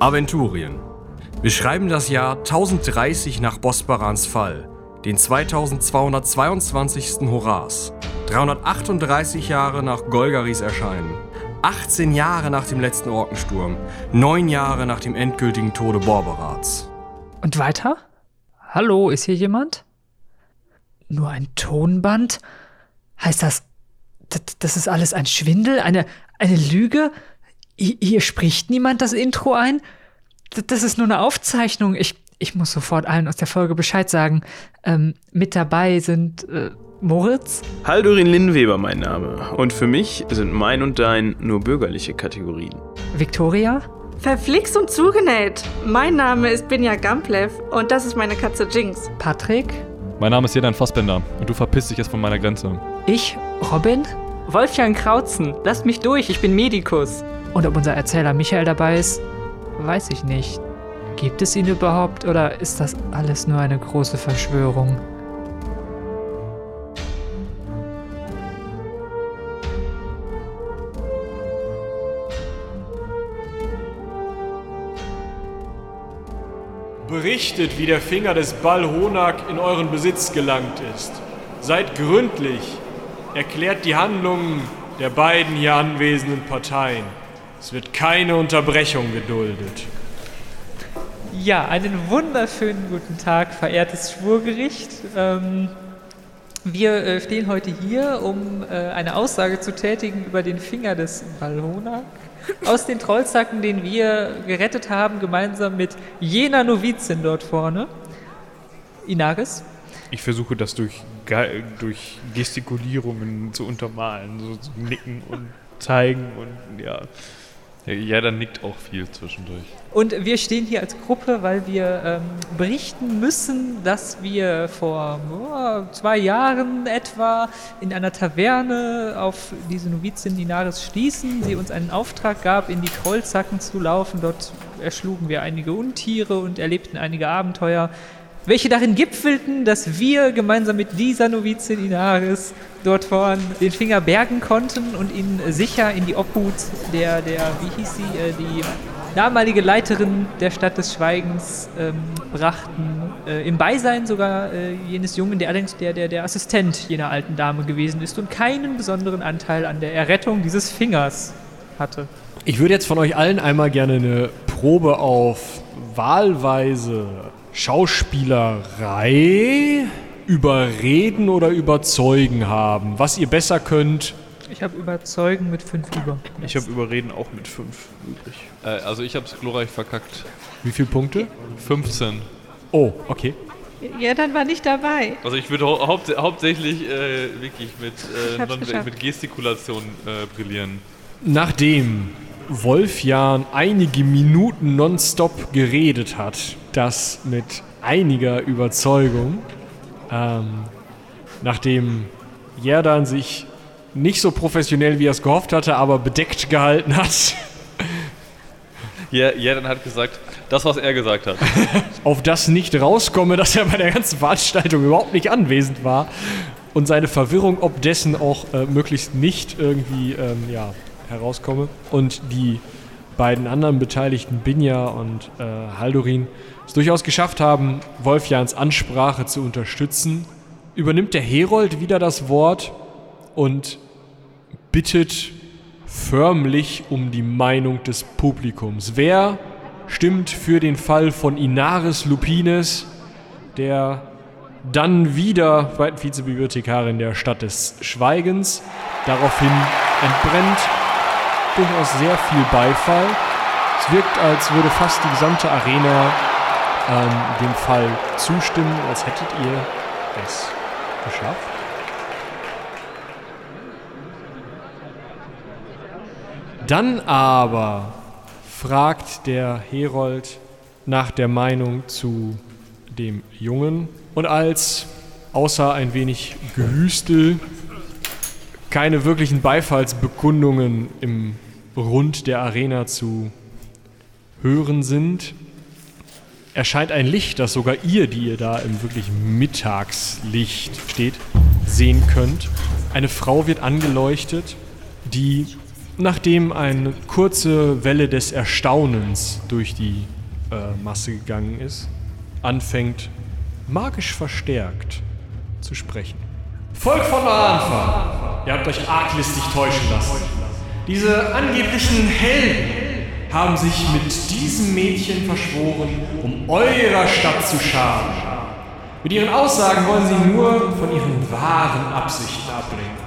Aventurien. Wir schreiben das Jahr 1030 nach Bosbarans Fall, den 2222. Horas, 338 Jahre nach Golgaris Erscheinen, 18 Jahre nach dem letzten Orkensturm, 9 Jahre nach dem endgültigen Tode Borberats. Und weiter? Hallo, ist hier jemand? Nur ein Tonband? Heißt das, das, ist alles ein Schwindel? Eine, eine Lüge? Hier, spricht niemand das Intro ein? Das, das ist nur eine Aufzeichnung. Ich, ich muss sofort allen aus der Folge Bescheid sagen. Ähm, mit dabei sind äh, Moritz. Haldurin Linnweber mein Name. Und für mich sind mein und dein nur bürgerliche Kategorien. Victoria. Verflixt und zugenäht. Mein Name ist Binja Gamplev und das ist meine Katze Jinx. Patrick. Mein Name ist Jedan Fassbender und du verpisst dich jetzt von meiner Grenze. Ich, Robin. Wolfgang Krautzen, lasst mich durch, ich bin Medikus. Und ob unser Erzähler Michael dabei ist, weiß ich nicht. Gibt es ihn überhaupt oder ist das alles nur eine große Verschwörung? Berichtet, wie der Finger des Balhonak in euren Besitz gelangt ist. Seid gründlich. Erklärt die Handlungen der beiden hier anwesenden Parteien. Es wird keine Unterbrechung geduldet. Ja, einen wunderschönen guten Tag, verehrtes Schwurgericht. Ähm, wir äh, stehen heute hier, um äh, eine Aussage zu tätigen über den Finger des Balhonak aus den Trollzacken, den wir gerettet haben, gemeinsam mit jener Novizin dort vorne. Inaris. Ich versuche das durch, durch Gestikulierungen zu untermalen, so zu nicken und zeigen und ja. Ja, dann nickt auch viel zwischendurch. Und wir stehen hier als Gruppe, weil wir ähm, berichten müssen, dass wir vor oh, zwei Jahren etwa in einer Taverne auf diese Novizin Dinaris stießen. Sie uns einen Auftrag gab, in die Trollzacken zu laufen. Dort erschlugen wir einige Untiere und erlebten einige Abenteuer welche darin gipfelten, dass wir gemeinsam mit dieser Novizin Inaris dort vorn den Finger bergen konnten und ihn sicher in die Obhut der, der wie hieß sie, äh, die damalige Leiterin der Stadt des Schweigens ähm, brachten, äh, im Beisein sogar äh, jenes Jungen, der allerdings der, der, der Assistent jener alten Dame gewesen ist und keinen besonderen Anteil an der Errettung dieses Fingers hatte. Ich würde jetzt von euch allen einmal gerne eine Probe auf wahlweise Schauspielerei, Überreden oder Überzeugen haben. Was ihr besser könnt. Ich habe Überzeugen mit 5 über. Ich habe Überreden auch mit 5 übrig. Äh, also ich habe es glorreich verkackt. Wie viele Punkte? 15. Oh, okay. Ja, dann war nicht dabei. Also ich würde hau haupt hauptsächlich äh, wirklich mit, äh, mit Gestikulation äh, brillieren. Nachdem Wolfjan einige Minuten nonstop geredet hat, das mit einiger Überzeugung, ähm, nachdem Jerdan sich nicht so professionell, wie er es gehofft hatte, aber bedeckt gehalten hat. Ja, Jerdan hat gesagt, das, was er gesagt hat. Auf das nicht rauskomme, dass er bei der ganzen Veranstaltung überhaupt nicht anwesend war und seine Verwirrung ob dessen auch äh, möglichst nicht irgendwie ähm, ja, herauskomme. Und die beiden anderen Beteiligten, Binja und äh, Haldorin, es durchaus geschafft haben, Wolfjans Ansprache zu unterstützen, übernimmt der Herold wieder das Wort und bittet förmlich um die Meinung des Publikums. Wer stimmt für den Fall von Inaris Lupines, der dann wieder Vizebibliothekarin der Stadt des Schweigens. Daraufhin entbrennt durchaus sehr viel Beifall. Es wirkt, als würde fast die gesamte Arena ähm, dem Fall zustimmen, als hättet ihr es geschafft. Dann aber fragt der Herold nach der Meinung zu dem Jungen und als außer ein wenig Gehüstel keine wirklichen Beifallsbekundungen im Rund der Arena zu hören sind, erscheint ein Licht, das sogar ihr, die ihr da im wirklich Mittagslicht steht, sehen könnt. Eine Frau wird angeleuchtet, die nachdem eine kurze Welle des Erstaunens durch die äh, Masse gegangen ist, anfängt magisch verstärkt zu sprechen. Volk von Aranfa, ihr habt euch arglistig täuschen lassen. Diese angeblichen Helden haben sich mit diesem Mädchen verschworen, um eurer Stadt zu schaden. Mit ihren Aussagen wollen sie nur von ihren wahren Absichten ablenken.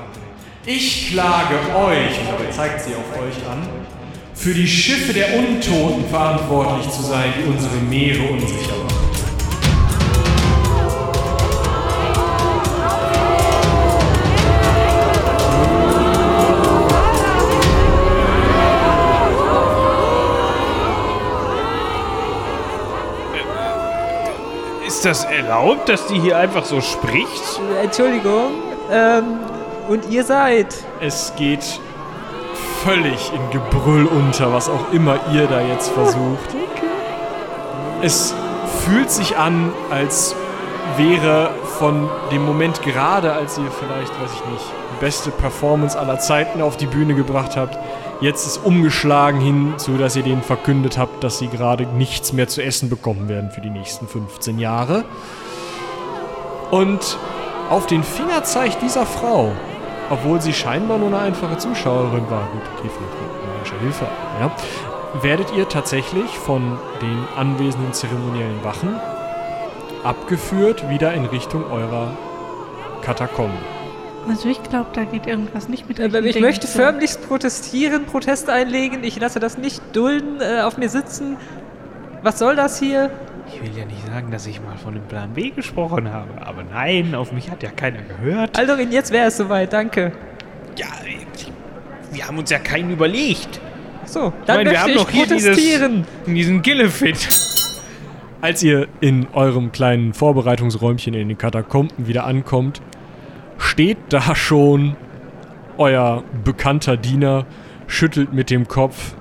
Ich klage euch, und dabei zeigt sie auf euch an, für die Schiffe der Untoten verantwortlich zu sein, die unsere Meere unsicher machen. Ist das erlaubt, dass die hier einfach so spricht? Entschuldigung. Ähm, und ihr seid. Es geht völlig in Gebrüll unter, was auch immer ihr da jetzt versucht. Es fühlt sich an, als wäre von dem Moment gerade, als ihr vielleicht, weiß ich nicht, die beste Performance aller Zeiten auf die Bühne gebracht habt, jetzt ist umgeschlagen hinzu, dass ihr denen verkündet habt, dass sie gerade nichts mehr zu essen bekommen werden für die nächsten 15 Jahre. Und auf den Finger zeigt dieser Frau, obwohl sie scheinbar nur eine einfache Zuschauerin war, gut, okay, vielleicht mit magischer Hilfe, ja, werdet ihr tatsächlich von den anwesenden zeremoniellen Wachen abgeführt wieder in Richtung eurer Katakomben. Also ich glaube, da geht irgendwas nicht mit Äh, Ich Dingen möchte zu. förmlichst protestieren, Protest einlegen. Ich lasse das nicht dulden, äh, auf mir sitzen. Was soll das hier? Ich will ja nicht sagen, dass ich mal von dem Plan B gesprochen habe, aber nein, auf mich hat ja keiner gehört. Aldorin, jetzt wäre es soweit, danke. Ja, wir haben uns ja keinen überlegt. So, dann meine, wir möchte haben ich doch hier protestieren. Diesen Gillefit. Als ihr in eurem kleinen Vorbereitungsräumchen in den Katakomben wieder ankommt, steht da schon euer bekannter Diener, schüttelt mit dem Kopf.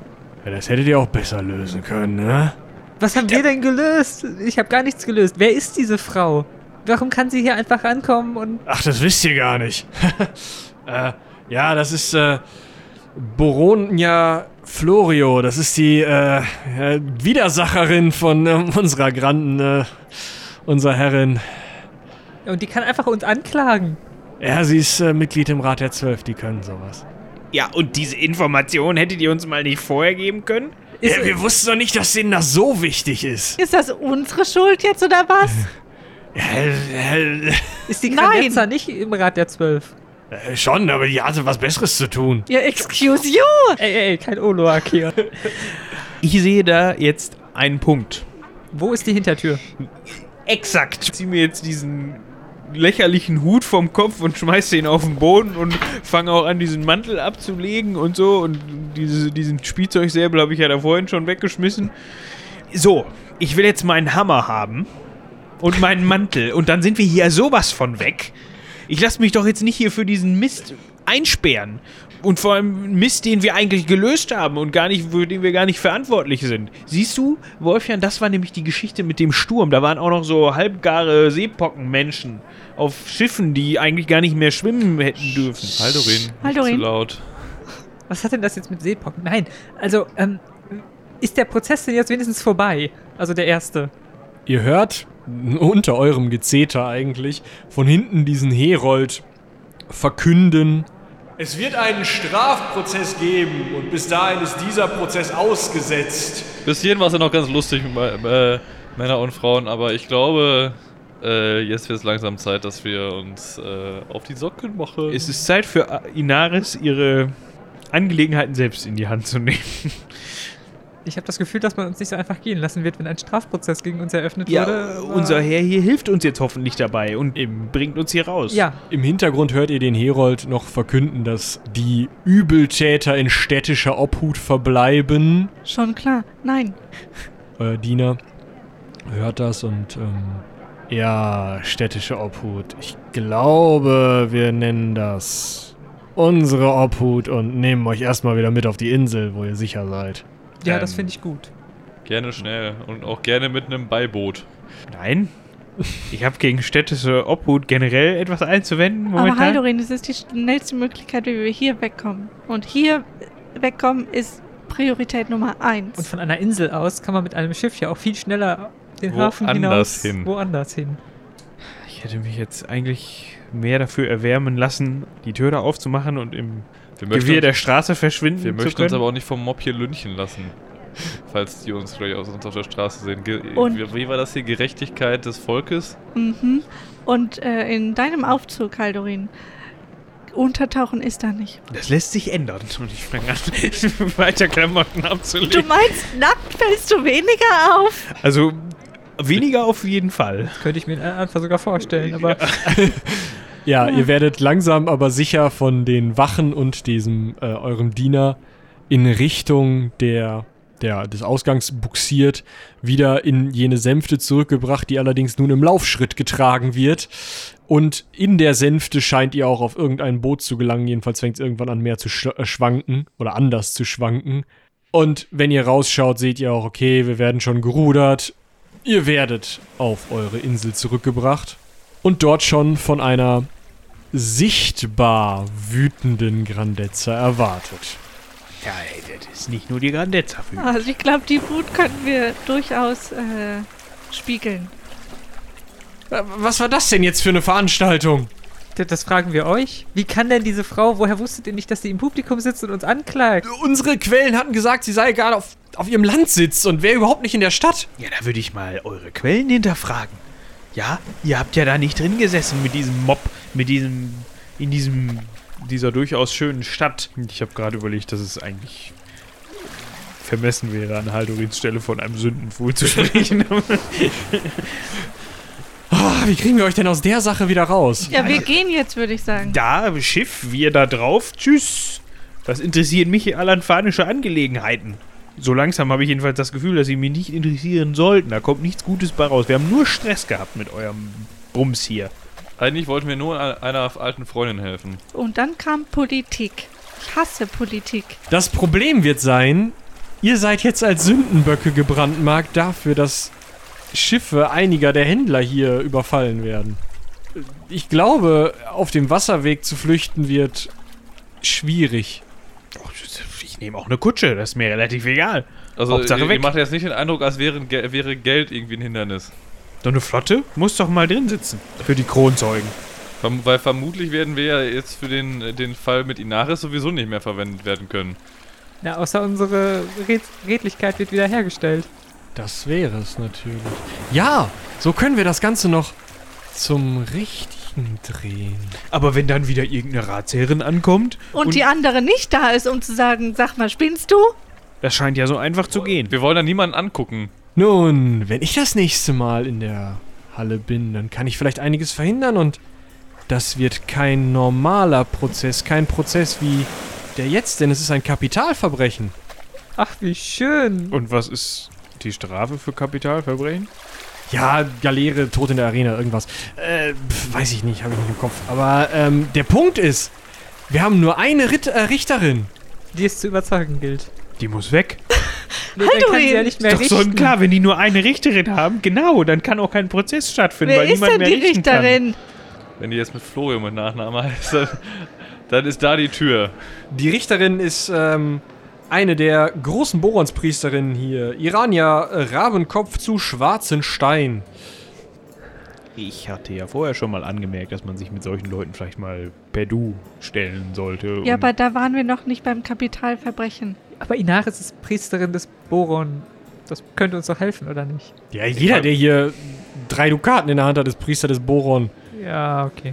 Ja, das hättet ihr auch besser lösen können, ne? Was haben wir denn gelöst? Ich habe gar nichts gelöst. Wer ist diese Frau? Warum kann sie hier einfach ankommen und... Ach, das wisst ihr gar nicht. äh, ja, das ist äh, Boronia Florio. Das ist die äh, äh, Widersacherin von ähm, unserer Granden, äh, unserer Herrin. Und die kann einfach uns anklagen. Ja, sie ist äh, Mitglied im Rat der Zwölf, die können sowas. Ja, und diese Information hättet ihr uns mal nicht vorher geben können? Ist, ja, wir wussten doch nicht, dass denen das so wichtig ist. Ist das unsere Schuld jetzt oder was? Ja, ist die Nein. Granetza nicht im Rat der Zwölf? äh, schon, aber die hatte was Besseres zu tun. Ja, excuse you! Ey, ey, kein Oloak hier. Ich sehe da jetzt einen Punkt. Wo ist die Hintertür? Exakt. Ich zieh mir jetzt diesen lächerlichen Hut vom Kopf und schmeiße ihn auf den Boden und fange auch an, diesen Mantel abzulegen und so. Und diese, diesen Spielzeugsäbel habe ich ja da vorhin schon weggeschmissen. So, ich will jetzt meinen Hammer haben und meinen Mantel. Und dann sind wir hier sowas von weg. Ich lasse mich doch jetzt nicht hier für diesen Mist einsperren. Und vor allem Mist, den wir eigentlich gelöst haben und gar nicht, für den wir gar nicht verantwortlich sind. Siehst du, Wolfjan, das war nämlich die Geschichte mit dem Sturm. Da waren auch noch so halbgare Seepockenmenschen auf Schiffen, die eigentlich gar nicht mehr schwimmen hätten dürfen. Haldorin, nicht Haldorin. zu laut. Was hat denn das jetzt mit Seepocken? Nein, also, ähm, ist der Prozess denn jetzt wenigstens vorbei? Also der erste. Ihr hört unter eurem Gezeter eigentlich von hinten diesen Herold verkünden. Es wird einen Strafprozess geben und bis dahin ist dieser Prozess ausgesetzt. Bis hierhin war es ja noch ganz lustig mit äh, Männer und Frauen, aber ich glaube, äh, jetzt wird es langsam Zeit, dass wir uns äh, auf die Socken machen. Es ist Zeit für Inaris, ihre Angelegenheiten selbst in die Hand zu nehmen. Ich habe das Gefühl, dass man uns nicht so einfach gehen lassen wird, wenn ein Strafprozess gegen uns eröffnet Ja, wurde. aber- unser Herr hier hilft uns jetzt hoffentlich dabei und bringt uns hier raus. Ja, Im Hintergrund hört ihr den Herold noch verkünden, dass die Übeltäter in städtischer Obhut verbleiben. Schon klar. Nein. Euer Diener hört das und ähm, ja, städtische Obhut. Ich glaube, wir nennen das unsere Obhut und nehmen euch erstmal wieder mit auf die Insel, wo ihr sicher seid. Ja, Ähm, das finde ich gut. Gerne schnell und auch gerne mit einem Beiboot. Nein. Ich habe gegen städtische Obhut generell etwas einzuwenden Aber momentan. Haldorin, das ist die schnellste Möglichkeit, wie wir hier wegkommen. Und hier wegkommen ist Priorität Nummer eins. Und von einer Insel aus kann man mit einem Schiff ja auch viel schneller den Woanders Hafen hinaus hin. woanders hin. Ich hätte mich jetzt eigentlich mehr dafür erwärmen lassen, die Tür da aufzumachen und im Wir möchten, Gewirr der Straße verschwinden wir zu möchten können. uns aber auch nicht vom Mob hier lynchen lassen. Falls die uns vielleicht aus uns auf der Straße sehen. Ge Und- wie, war das hier? Gerechtigkeit des Volkes? Mhm. Und äh, in deinem Aufzug, Haldorin, untertauchen ist da nicht. das lässt sich ändern. Und ich fange an, weiter Klamotten Du abzulegen. meinst, nackt fällst du weniger auf? Also weniger auf jeden Fall. Könnte ich mir einfach sogar vorstellen, aber Ja, ihr werdet langsam aber sicher von den Wachen und diesem äh, eurem Diener in Richtung der, der, des Ausgangs buxiert, wieder in jene Sänfte zurückgebracht, die allerdings nun im Laufschritt getragen wird. Und in der Sänfte scheint ihr auch auf irgendein Boot zu gelangen. Jedenfalls fängt es irgendwann an mehr zu sch äh, schwanken oder anders zu schwanken. Und wenn ihr rausschaut, seht ihr auch, okay, wir werden schon gerudert. Ihr werdet auf eure Insel zurückgebracht und dort schon von einer sichtbar wütenden Grandezza erwartet. Ja, ey, das ist nicht nur die Grandezza für Also ich glaube, die Wut könnten wir durchaus äh, spiegeln. Äh, Was war das denn jetzt für eine Veranstaltung? das- fragen wir euch. Wie kann denn diese Frau, woher wusstet ihr nicht, dass sie im Publikum sitzt und uns anklagt? Unsere Quellen hatten gesagt, sie sei gerade auf, auf ihrem Landsitz und wäre überhaupt nicht in der Stadt. Ja, da würde ich mal eure Quellen hinterfragen. Ja, ihr habt ja da nicht drin gesessen mit diesem Mob, mit diesem, in diesem, dieser durchaus schönen Stadt. Ich habe gerade überlegt, dass es eigentlich vermessen wäre, an Haldorins Stelle von einem Sündenfuhl zu sprechen. Ah, wie kriegen wir euch denn aus der Sache wieder raus? Ja, wir gehen jetzt, würde ich sagen. da, Schiff, wir da drauf, tschüss. Was interessieren mich alanfanische Angelegenheiten? So langsam habe ich jedenfalls das Gefühl, dass sie mich nicht interessieren sollten. Da kommt nichts Gutes bei raus. Wir haben nur Stress gehabt mit eurem Bums hier. Eigentlich wollten wir nur einer einer alten Freundin helfen. Und dann kam Politik. Ich hasse Politik. Das Problem wird sein, ihr seid jetzt als Sündenböcke gebrandmarkt dafür, dass Schiffe einiger der Händler hier überfallen werden. Ich glaube, auf dem Wasserweg zu flüchten wird schwierig. Ich nehme auch eine Kutsche, das ist mir relativ egal. Also Hauptsache ihr, weg. ihr macht jetzt nicht den Eindruck, als wäre, wäre Geld irgendwie ein Hindernis. So eine Flotte muss doch mal drin sitzen. Für die Kronzeugen. Verm weil vermutlich werden wir ja jetzt für den, den Fall mit Inaris sowieso nicht mehr verwendet werden können. Ja, außer unsere Red Redlichkeit wird wiederhergestellt. Das wäre es natürlich. Ja, so können wir das Ganze noch zum Richtigen drehen. Aber wenn dann wieder irgendeine Ratsherrin ankommt, Und, Und- die andere nicht da ist, um zu sagen, sag mal, spinnst du? das scheint ja so einfach zu gehen. Wir wollen da niemanden angucken. Nun, wenn ich das nächste Mal in der Halle bin, dann kann ich vielleicht einiges verhindern und das wird kein normaler Prozess, kein Prozess wie der jetzt, denn es ist ein Kapitalverbrechen. Ach, wie schön. Und was ist die Strafe für Kapitalverbrechen? Ja, Galeere, Tod in der Arena, irgendwas. Äh, pf, weiß ich nicht, habe ich nicht im Kopf. Aber ähm, der Punkt ist, wir haben nur eine Ritt äh, Richterin. Die es zu überzeugen gilt. Die muss weg. Nee, dann kann sie ja nicht mehr Doch richten. sonnenklar, wenn die nur eine Richterin haben, genau, dann kann auch kein Prozess stattfinden, Wer weil ist niemand denn mehr die richten Richterin? Wenn die jetzt mit Florian mit Nachnamen heißt, dann, dann ist da die Tür. Die Richterin ist ähm, eine der großen Boronspriesterinnen hier. Irania Rabenkopf zu Schwarzenstein. kann. Ich hatte ja vorher schon mal angemerkt, dass man sich mit solchen Leuten vielleicht mal per Du stellen sollte. Ja, aber da waren wir noch nicht beim Kapitalverbrechen. Aber Inaris ist Priesterin des Boron. Das könnte uns doch helfen, oder nicht? Ja, jeder, der hier drei Dukaten in der Hand hat, ist Priester des Boron. Ja, okay.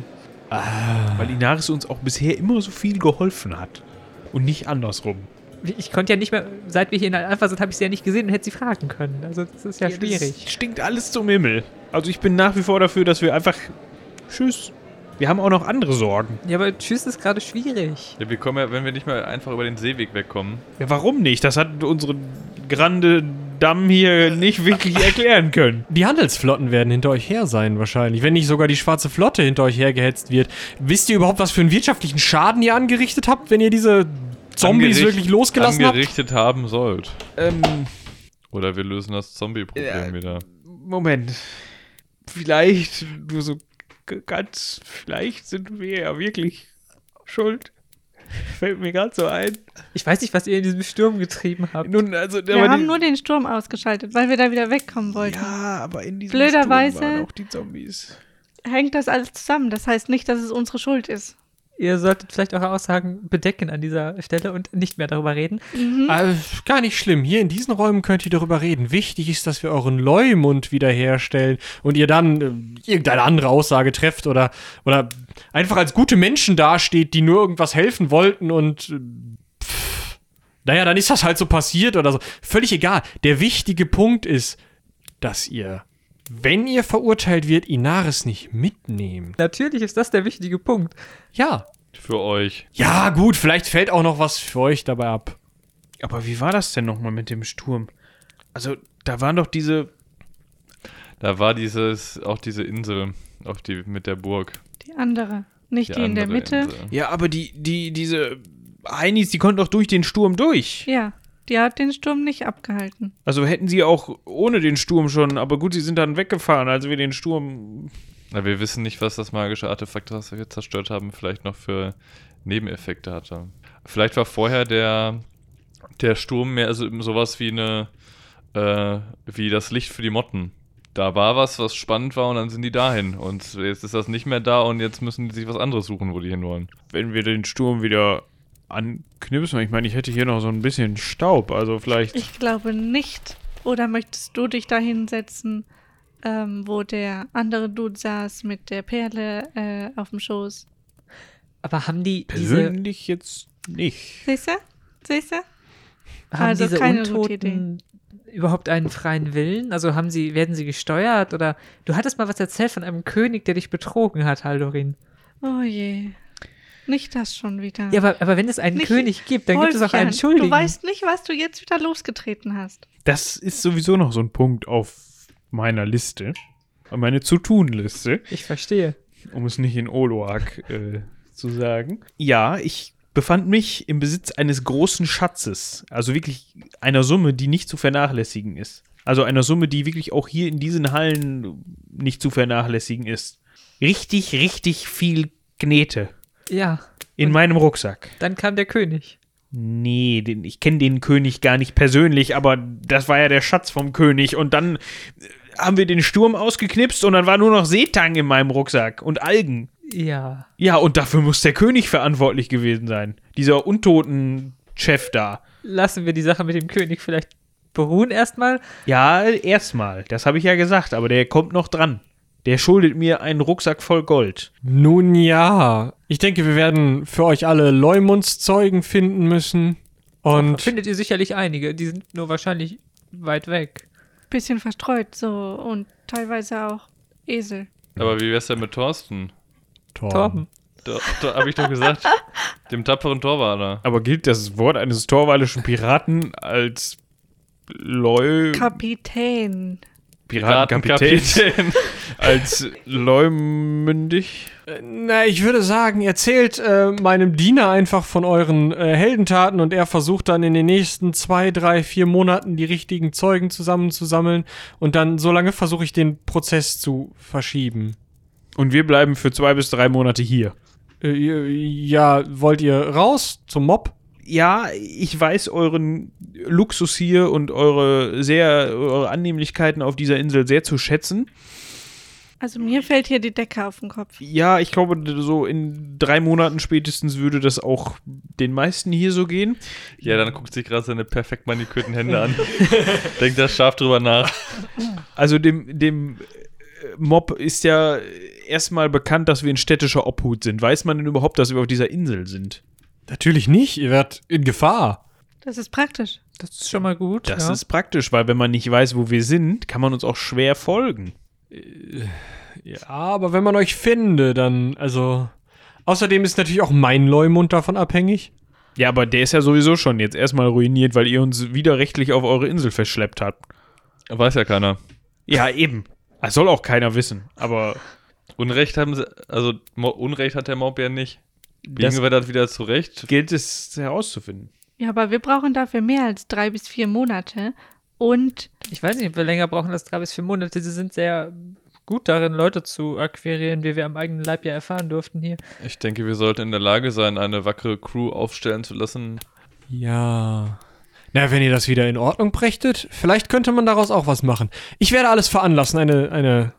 weil Inaris uns auch bisher immer so viel geholfen hat. Und nicht andersrum. Ich konnte ja nicht mehr, seit wir hier in Alpha sind, habe ich sie ja nicht gesehen und hätte sie fragen können. Also das ist ja, schwierig. Das stinkt alles zum Himmel. Also ich bin nach wie vor dafür, dass wir einfach. Tschüss. Wir haben auch noch andere Sorgen. Ja, aber Tschüss ist gerade schwierig. Ja, wir kommen ja, wenn wir nicht mehr einfach über den Seeweg wegkommen. Ja, warum nicht? Das hat unsere grande Damm hier nicht wirklich erklären können. Die Handelsflotten werden hinter euch her sein, wahrscheinlich. Wenn nicht sogar die schwarze Flotte hinter euch hergehetzt wird. Wisst ihr überhaupt, was für einen wirtschaftlichen Schaden ihr angerichtet habt, wenn ihr diese Zombies Angericht- wirklich losgelassen habt? angerichtet haben sollt. Ähm, Oder wir lösen das Zombie-Problem Ja. wieder. Moment. Vielleicht, nur so ganz, vielleicht sind wir ja wirklich schuld. Fällt mir gerade so ein. Ich weiß nicht, was ihr in diesem Sturm getrieben habt. Nun, also, Wir haben nur den Sturm ausgeschaltet, weil wir da wieder wegkommen wollten. Ja, aber in diesem Blöderweise- Sturm waren auch die Zombies. Hängt das alles zusammen. Das heißt nicht, dass es unsere Schuld ist. Ihr solltet vielleicht eure Aussagen bedecken an dieser Stelle und nicht mehr darüber reden. Äh, gar nicht schlimm. Hier in diesen Räumen könnt ihr darüber reden. Wichtig ist, dass wir euren Leumund wiederherstellen und ihr dann äh, irgendeine andere Aussage trefft oder, oder einfach als gute Menschen dasteht, die nur irgendwas helfen wollten und äh, pff, naja, dann ist das halt so passiert oder so. Völlig egal. Der wichtige Punkt ist, dass ihr, wenn ihr verurteilt wird, Inaris nicht mitnehmt. Natürlich ist das der wichtige Punkt. Ja. Für euch. Ja, gut, vielleicht fällt auch noch was für euch dabei ab. Aber wie war das denn nochmal mit dem Sturm? Also, da waren doch diese. Da war dieses, auch diese Insel, auf die mit der Burg. Die andere. Nicht die, in der Mitte. Insel. Ja, aber die, die, diese Heinis, die konnten doch durch den Sturm durch. Ja, die hat den Sturm nicht abgehalten. Also hätten sie auch ohne den Sturm schon, aber gut, sie sind dann weggefahren, als wir den Sturm. Na, wir wissen nicht, was das magische Artefakt, das wir zerstört haben, vielleicht noch für Nebeneffekte hatte. Vielleicht war vorher der, der Sturm mehr so, sowas wie eine, äh, wie das Licht für die Motten. Da war was, was spannend war und dann sind die dahin. Und jetzt ist das nicht mehr da und jetzt müssen die sich was anderes suchen, wo die hinwollen. Wenn wir den Sturm wieder anknipsen, ich meine, ich hätte hier noch so ein bisschen Staub, also vielleicht. Ich glaube nicht. Oder möchtest du dich da hinsetzen, ähm, wo der andere Dude saß mit der Perle äh, auf dem Schoß? Aber haben die diese, persönlich jetzt nicht. Siehst du? Siehst du? haben also diese keine Untoten überhaupt einen freien Willen? Also haben sie, werden sie gesteuert oder du hattest mal was erzählt von einem König, der dich betrogen hat, Haldorin. Oh je. Nicht das schon wieder. Ja, aber, aber wenn es einen Nicht König gibt, dann gibt es auch einen Schuldigen. Du weißt nicht, was du jetzt wieder losgetreten hast. Das ist sowieso noch so ein Punkt auf meiner Liste. Meine Zu-Tun-Liste. ich verstehe. um es nicht in Oloak äh, zu sagen. Ja, ich befand mich im Besitz eines großen Schatzes. Also wirklich einer Summe, die nicht zu vernachlässigen ist. Also einer Summe, die wirklich auch hier in diesen Hallen nicht zu vernachlässigen ist. Richtig, richtig viel Knete Ja, in meinem Rucksack. dann kam der König. Nee, den, ich kenne den König gar nicht persönlich, aber das war ja der Schatz vom König. Und dann äh, haben wir den Sturm ausgeknipst und dann war nur noch Seetang in meinem Rucksack und Algen. Ja. Ja, und dafür muss der König verantwortlich gewesen sein. Dieser untoten Chef da. Lassen wir die Sache mit dem König vielleicht beruhen erstmal. Ja, erstmal. Das habe ich ja gesagt, aber der kommt noch dran. Der schuldet mir einen Rucksack voll Gold. Nun ja, ich denke, wir werden für euch alle Leumundszeugen finden müssen. Und Findet ihr sicherlich einige, die sind nur wahrscheinlich weit weg. Bisschen verstreut so und teilweise auch Esel. Aber wie wär's denn mit Thorsten? Torben. Da, da habe ich doch gesagt, dem tapferen Torwaler. Aber gilt das Wort eines torwalischen Piraten als Leu... Kapitän. Piratenkapitän? als leumündig? Na, ich würde sagen, erzählt äh, meinem Diener einfach von euren äh, Heldentaten und er versucht dann in den nächsten zwei, drei, vier Monaten die richtigen Zeugen zusammenzusammeln und dann so lange versuche ich den Prozess zu verschieben. Und wir bleiben für zwei bis drei Monate hier. Äh, ja, wollt ihr raus zum Mob? Ja, ich weiß euren Luxus hier und eure sehr eure Annehmlichkeiten auf dieser Insel sehr zu schätzen. Also mir fällt hier die Decke auf den Kopf. Ja, ich glaube, so in drei Monaten spätestens würde das auch den meisten hier so gehen. Ja, dann guckt sich gerade seine perfekt manikürten Hände an. Denkt da scharf drüber nach. Also dem, dem äh, Mob ist ja erstmal bekannt, dass wir in städtischer Obhut sind. Weiß man denn überhaupt, dass wir auf dieser Insel sind? Natürlich nicht, ihr werdet in Gefahr. Das ist praktisch. Das ist schon mal gut. Das ja. ist praktisch, weil wenn man nicht weiß, wo wir sind, kann man uns auch schwer folgen. Ja, aber wenn man euch finde, dann, also. Außerdem ist natürlich auch mein Leumund davon abhängig. Ja, aber der ist ja sowieso schon jetzt erstmal ruiniert, weil ihr uns widerrechtlich auf eure Insel verschleppt habt. Weiß ja keiner. Ja, eben. Das soll auch keiner wissen. Aber Unrecht haben sie, also Mo Unrecht hat der Mob ja nicht. Biegen wir das wieder zurecht? gilt es herauszufinden. Ja, aber wir brauchen dafür mehr als drei bis vier Monate. Und Ich weiß nicht, ob wir länger brauchen als drei bis vier Monate. Sie sind sehr gut darin, Leute zu akquirieren, wie wir am eigenen Leib ja erfahren durften hier. Ich denke, wir sollten in der Lage sein, eine wackere Crew aufstellen zu lassen. Ja. Na, wenn ihr das wieder in Ordnung brächtet, vielleicht könnte man daraus auch was machen. Ich werde alles veranlassen. Eine, eine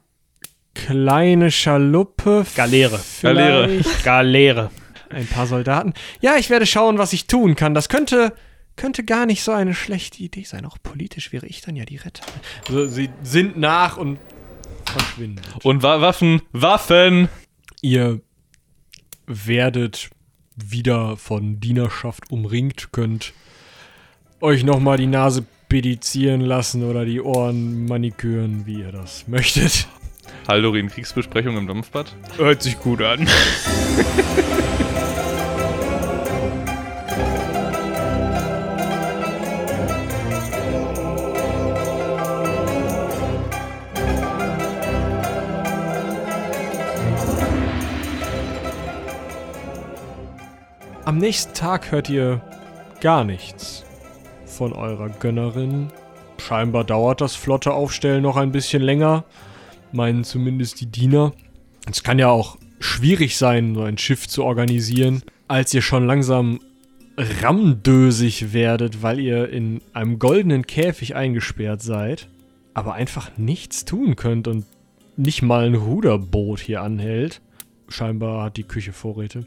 kleine Schaluppe. Galeere. vielleicht. Galeere. Ein paar Soldaten. Ja, ich werde schauen, was ich tun kann. Das könnte, könnte gar nicht so eine schlechte Idee sein. Auch politisch wäre ich dann ja die Retter. Also, sie sind nach und verschwinden. Und Wa Waffen, Waffen! Ihr werdet wieder von Dienerschaft umringt, könnt euch nochmal die Nase pedizieren lassen oder die Ohren maniküren, wie ihr das möchtet. Haldorin, Kriegsbesprechung im Dampfbad? Hört sich gut an. Am nächsten Tag hört ihr gar nichts von eurer Gönnerin. Scheinbar dauert das flotte Aufstellen noch ein bisschen länger, meinen zumindest die Diener. Es kann ja auch schwierig sein, so ein Schiff zu organisieren, als ihr schon langsam rammdösig werdet, weil ihr in einem goldenen Käfig eingesperrt seid, aber einfach nichts tun könnt und nicht mal ein Ruderboot hier anhält. Scheinbar hat die Küche Vorräte.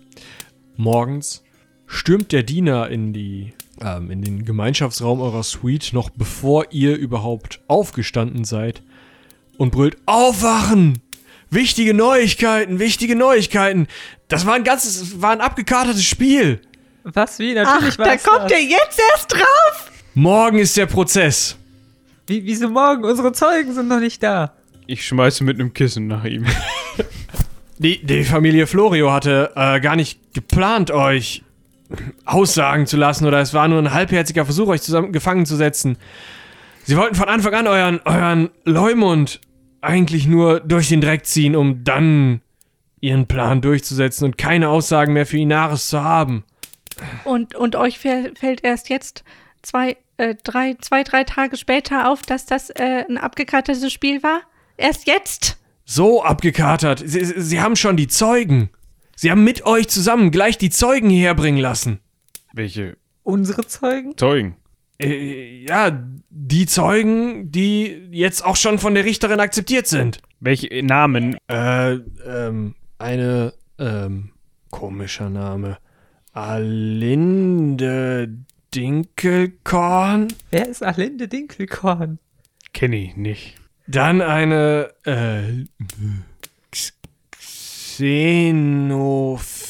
Morgens stürmt der Diener in die ähm, in den Gemeinschaftsraum eurer Suite noch bevor ihr überhaupt aufgestanden seid und brüllt Aufwachen! Wichtige Neuigkeiten, wichtige Neuigkeiten. Das war ein ganzes, war ein abgekartetes Spiel. Was, wie? Ach, Natürlich da war's kommt das. er jetzt erst drauf. Morgen ist der Prozess. Wie, wieso morgen? Unsere Zeugen sind noch nicht da. Ich schmeiße mit einem Kissen nach ihm. Die, die Familie Florio hatte äh, gar nicht geplant, euch aussagen zu lassen oder es war nur ein halbherziger Versuch, euch zusammen gefangen zu setzen. Sie wollten von Anfang an euren, euren Leumund eigentlich nur durch den Dreck ziehen, um dann ihren Plan durchzusetzen und keine Aussagen mehr für Inaris zu haben. Und, und euch fäll- fällt erst jetzt zwei, äh, drei, zwei, drei Tage später auf, dass das äh, ein abgekartetes Spiel war? Erst jetzt? So abgekatert. Sie sie haben schon die Zeugen. Sie haben mit euch zusammen gleich die Zeugen hierher bringen lassen. Welche Unsere Zeugen? Zeugen? Äh, ja, die Zeugen, die jetzt auch schon von der Richterin akzeptiert sind. Welche Namen? Äh, ähm, eine, ähm, komischer Name. Alinde Dinkelkorn. Wer ist Alinde Dinkelkorn? Kenne ich nicht. Dann eine, äh,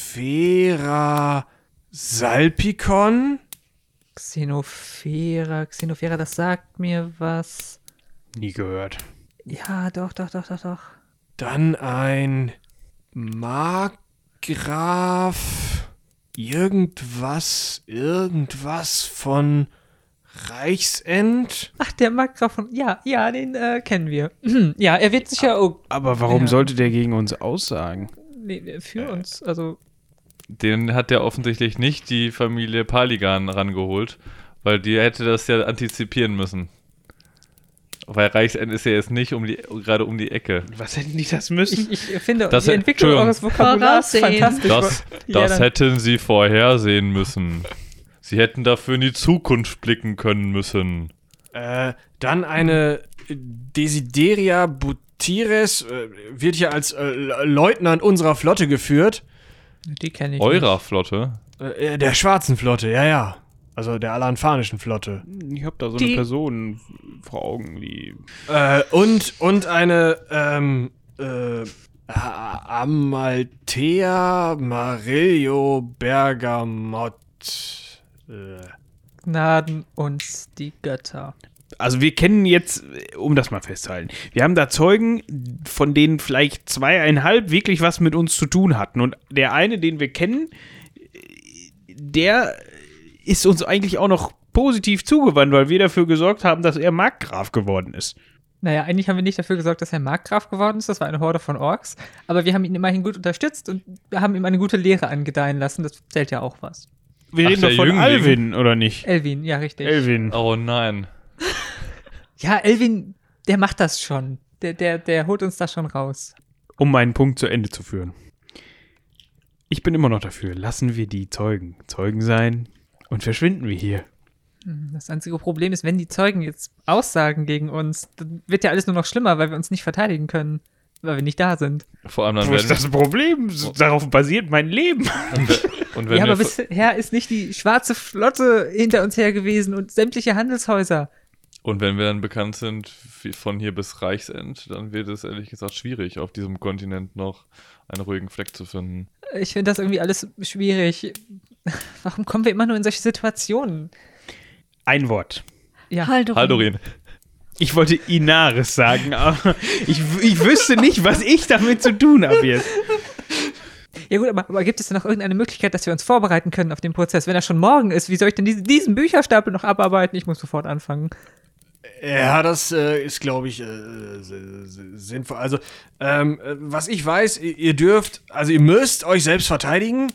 Xenophera Salpikon. Xenophera, Xenophera, das sagt mir was. Nie gehört. Ja, doch, doch, doch, doch, doch. Dann ein Markgraf. Irgendwas, irgendwas von Reichsend. Ach, der Markgraf von. Ja, ja, den äh, kennen wir. Ja, er wird sicher. Oh, Aber warum Ja. sollte der gegen uns aussagen? Nee, für uns. Also, Den hat ja offensichtlich nicht die Familie Paligan rangeholt, weil die hätte das ja antizipieren müssen. Weil Reichsend ist ja jetzt nicht um die, gerade um die Ecke. Was hätten die das müssen? ich, ich finde Das- die Entwicklung eures Vokabulars Voraussehen. fantastisch. Das, Ja, das dann- hätten sie vorhersehen müssen. Sie hätten dafür in die Zukunft blicken können müssen. Äh, dann eine Desideria Butires äh, wird hier als äh, Leutnant unserer Flotte geführt. Die kenne ich. Eurer Flotte? Äh, der schwarzen Flotte, ja, ja. Also der alanfanischen Flotte. Ich habe da so Die- eine Person vor Augen, die. Äh, und, und eine, ähm, äh, Amalthea Marillo Bergamot. Äh, Nicht. Gnaden uns die Götter. Also wir kennen jetzt, um das mal festzuhalten, wir haben da Zeugen, von denen vielleicht zweieinhalb wirklich was mit uns zu tun hatten. Und der eine, den wir kennen, der ist uns eigentlich auch noch positiv zugewandt, weil wir dafür gesorgt haben, dass er Markgraf geworden ist. Naja, eigentlich haben wir nicht dafür gesorgt, dass er Markgraf geworden ist. Das war eine Horde von Orks. Aber wir haben ihn immerhin gut unterstützt und wir haben ihm eine gute Lehre angedeihen lassen. Das zählt ja auch was. Wir Ach, reden doch von Jüngling. Alvin, oder nicht? Elvin, ja, richtig. Elvin. Oh nein. Ja, Elvin, der macht das schon. Der, der, der holt uns da schon raus. Um meinen Punkt zu Ende zu führen. Ich bin immer noch dafür. Lassen wir die Zeugen Zeugen sein und verschwinden wir hier. Das einzige Problem ist, wenn die Zeugen jetzt aussagen gegen uns, dann wird ja alles nur noch schlimmer, weil wir uns nicht verteidigen können, weil wir nicht da sind. Vor allem dann Wo ist das Problem? Darauf basiert mein Leben. und, wir- und ja, aber bisher ist nicht die schwarze Flotte hinter uns her gewesen und sämtliche Handelshäuser. Und wenn wir dann bekannt sind von hier bis Reichsend, dann wird es ehrlich gesagt schwierig, auf diesem Kontinent noch einen ruhigen Fleck zu finden. Ich finde das irgendwie alles schwierig. Warum kommen wir immer nur in solche Situationen? Ein Wort. Ja, Haldurin. Haldorin. Ich wollte Inaris sagen, aber ich, ich wüsste nicht, was ich damit zu tun habe jetzt. ja gut, aber, aber gibt es denn noch irgendeine Möglichkeit, dass wir uns vorbereiten können auf den Prozess? Wenn er schon morgen ist, wie soll ich denn diese, diesen Bücherstapel noch abarbeiten? Ich muss sofort anfangen. Ja, das äh, ist, glaube ich, äh, sinnvoll. Also, ähm, äh, was ich weiß, ihr dürft, also ihr müsst euch selbst verteidigen.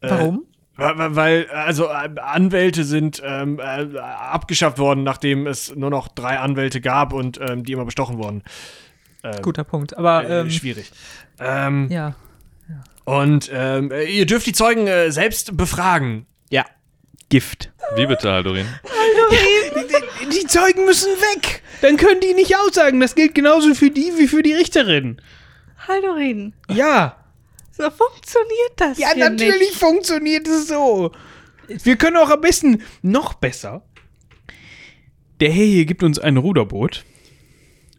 Warum? Weil, weil- also äh, Anwälte sind ähm, äh, abgeschafft worden, nachdem es nur noch drei Anwälte gab und ähm, die immer bestochen wurden. Guter Punkt. Aber Äh, ähm, schwierig. Ähm, ja, Und ähm, äh, ihr dürft die Zeugen äh, selbst befragen. Ja. Gift. Wie bitte, Haldorin? Die, die Zeugen müssen weg. Dann können die nicht aussagen. Das gilt genauso für die wie für die Richterin. Haldurin. Ja. So funktioniert das Ja, hier natürlich nicht. funktioniert es so. Wir können auch am besten noch besser. Der Herr hier gibt uns ein Ruderboot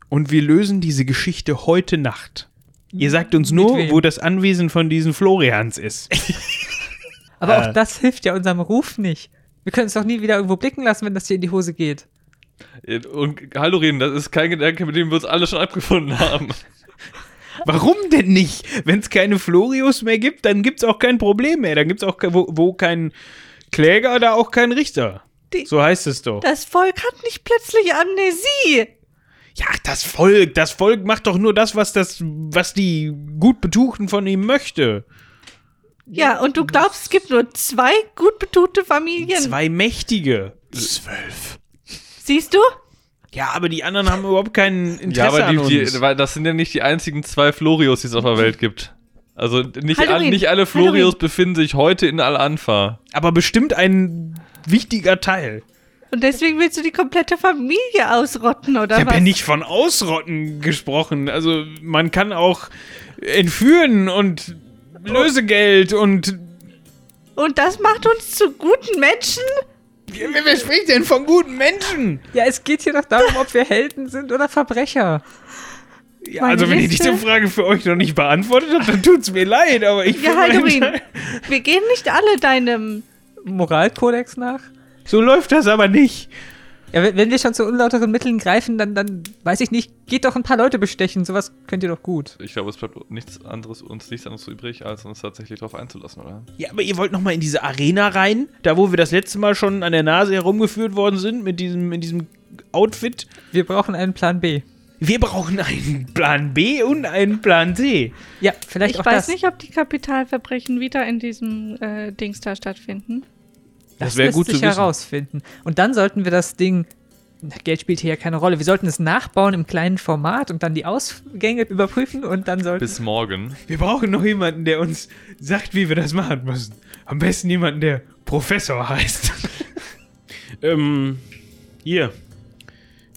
und wir lösen diese Geschichte heute Nacht. Ihr sagt uns nur, wo das Anwesen von diesen Florians ist. aber Äh. auch das hilft ja unserem Ruf nicht. Wir können es doch nie wieder irgendwo blicken lassen, wenn das hier in die Hose geht. Und Haldorin, das ist kein Gedanke, mit dem wir uns alle schon abgefunden haben. Warum denn nicht? Wenn es keine Florios mehr gibt, dann gibt es auch kein Problem mehr. Dann gibt es auch, ke- wo, wo kein Kläger, da auch kein Richter. Die- so heißt es doch. Das Volk hat nicht plötzlich Amnesie. Ja, das Volk, das Volk macht doch nur das, was das, was die gut Betuchten von ihm möchte. Ja, und du glaubst, es gibt nur zwei gut betuchte Familien. Zwei mächtige. Zwölf. Siehst du? Ja, aber die anderen haben überhaupt kein Interesse ja, aber an die, uns. die, weil das sind ja nicht die einzigen zwei Florios, die es auf der Welt gibt. Also nicht, all, nicht alle. Florios befinden sich heute in Al-Anfa. aber bestimmt ein wichtiger Teil. Und deswegen willst du die komplette Familie ausrotten, oder Ich habe was? ja nicht von Ausrotten gesprochen. Also man kann auch entführen und Lösegeld und Und das macht uns zu guten Menschen? Wer, wer spricht denn von guten Menschen? Ja, es geht hier doch darum, ob wir Helden sind oder Verbrecher. Ja, also wenn ich diese Frage für euch noch nicht beantwortet habe, dann tut's mir leid, aber ich Ja, Teil- wir gehen nicht alle deinem. Moralkodex nach? So läuft das aber nicht. Ja, wenn wir schon zu unlauteren Mitteln greifen, dann, dann weiß ich nicht, geht doch ein paar Leute bestechen. Sowas könnt ihr doch gut. Ich glaube, es bleibt nichts anderes, uns nichts anderes übrig, als uns tatsächlich darauf einzulassen, oder? Ja, aber ihr wollt noch mal in diese Arena rein, da wo wir das letzte Mal schon an der Nase herumgeführt worden sind mit diesem in diesem Outfit. Wir brauchen einen Plan B. Wir brauchen einen Plan B und einen Plan C. Ja, vielleicht Ich auch weiß das. nicht, ob die Kapitalverbrechen wieder in diesem äh, Dings da stattfinden. Das, Das wär lässt gut sich zu wissen. herausfinden. Und dann sollten wir das Ding. Geld spielt hier ja keine Rolle. Wir sollten es nachbauen im kleinen Format und dann die Ausgänge überprüfen und dann sollten. Bis morgen. Wir brauchen noch jemanden, der uns sagt, wie wir das machen müssen. Am besten jemanden, der Professor heißt. ähm, hier.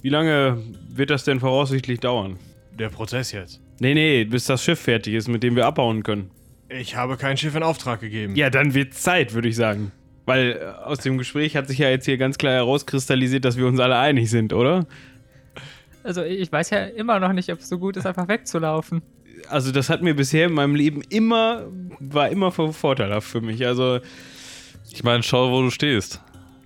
Wie lange wird das denn voraussichtlich dauern? Der Prozess jetzt. Nee, nee, bis das Schiff fertig ist, mit dem wir abbauen können. Ich habe kein Schiff in Auftrag gegeben. Ja, dann wird Zeit, würde ich sagen. Weil äh, aus dem Gespräch hat sich ja jetzt hier ganz klar herauskristallisiert, dass wir uns alle einig sind, oder? Also ich weiß ja immer noch nicht, ob es so gut ist, einfach wegzulaufen. Also das hat mir bisher in meinem Leben immer, war immer vor- vorteilhaft für mich. Also Ich meine, schau, wo du stehst.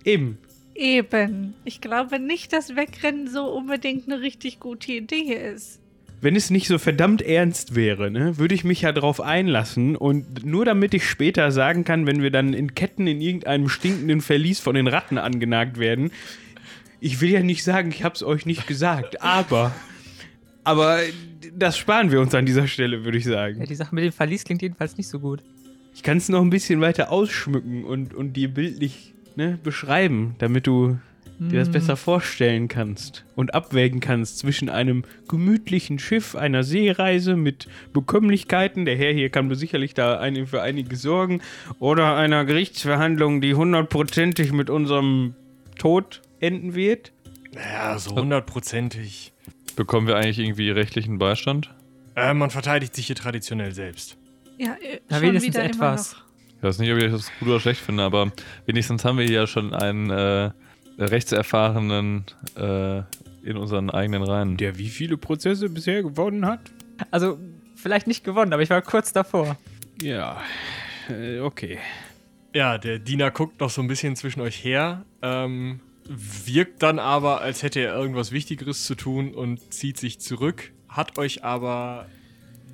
eben. Eben. Ich glaube nicht, dass Wegrennen so unbedingt eine richtig gute Idee ist. Wenn es nicht so verdammt ernst wäre, ne, würde ich mich ja drauf einlassen und nur damit ich später sagen kann, wenn wir dann in Ketten in irgendeinem stinkenden Verlies von den Ratten angenagt werden, ich will ja nicht sagen, ich hab's euch nicht gesagt, aber aber das sparen wir uns an dieser Stelle, würde ich Ja, sagen. die Sache mit dem Verlies klingt jedenfalls nicht so gut. Ich kann es noch ein bisschen weiter ausschmücken und, und dir bildlich ne, beschreiben, damit du dir das besser vorstellen kannst und abwägen kannst zwischen einem gemütlichen Schiff, einer Seereise mit Bekömmlichkeiten, der Herr hier kann sicherlich da ein, für einige sorgen, oder einer Gerichtsverhandlung, die hundertprozentig mit unserem Tod enden wird. Ja, so hundertprozentig. Bekommen wir eigentlich irgendwie rechtlichen Beistand? Äh, man verteidigt sich hier traditionell selbst. Ja, äh, Na, schon wenigstens wieder immer etwas. noch. Ich weiß nicht, ob ich das gut oder schlecht finde, aber wenigstens haben wir hier ja schon einen äh, rechtserfahrenen äh, in unseren eigenen Reihen. Der wie viele Prozesse bisher gewonnen hat? Also, vielleicht nicht gewonnen, aber ich war kurz davor. Ja, äh, okay. Ja, der Diener guckt noch so ein bisschen zwischen euch her, ähm, wirkt dann aber, als hätte er irgendwas Wichtigeres zu tun und zieht sich zurück, hat euch aber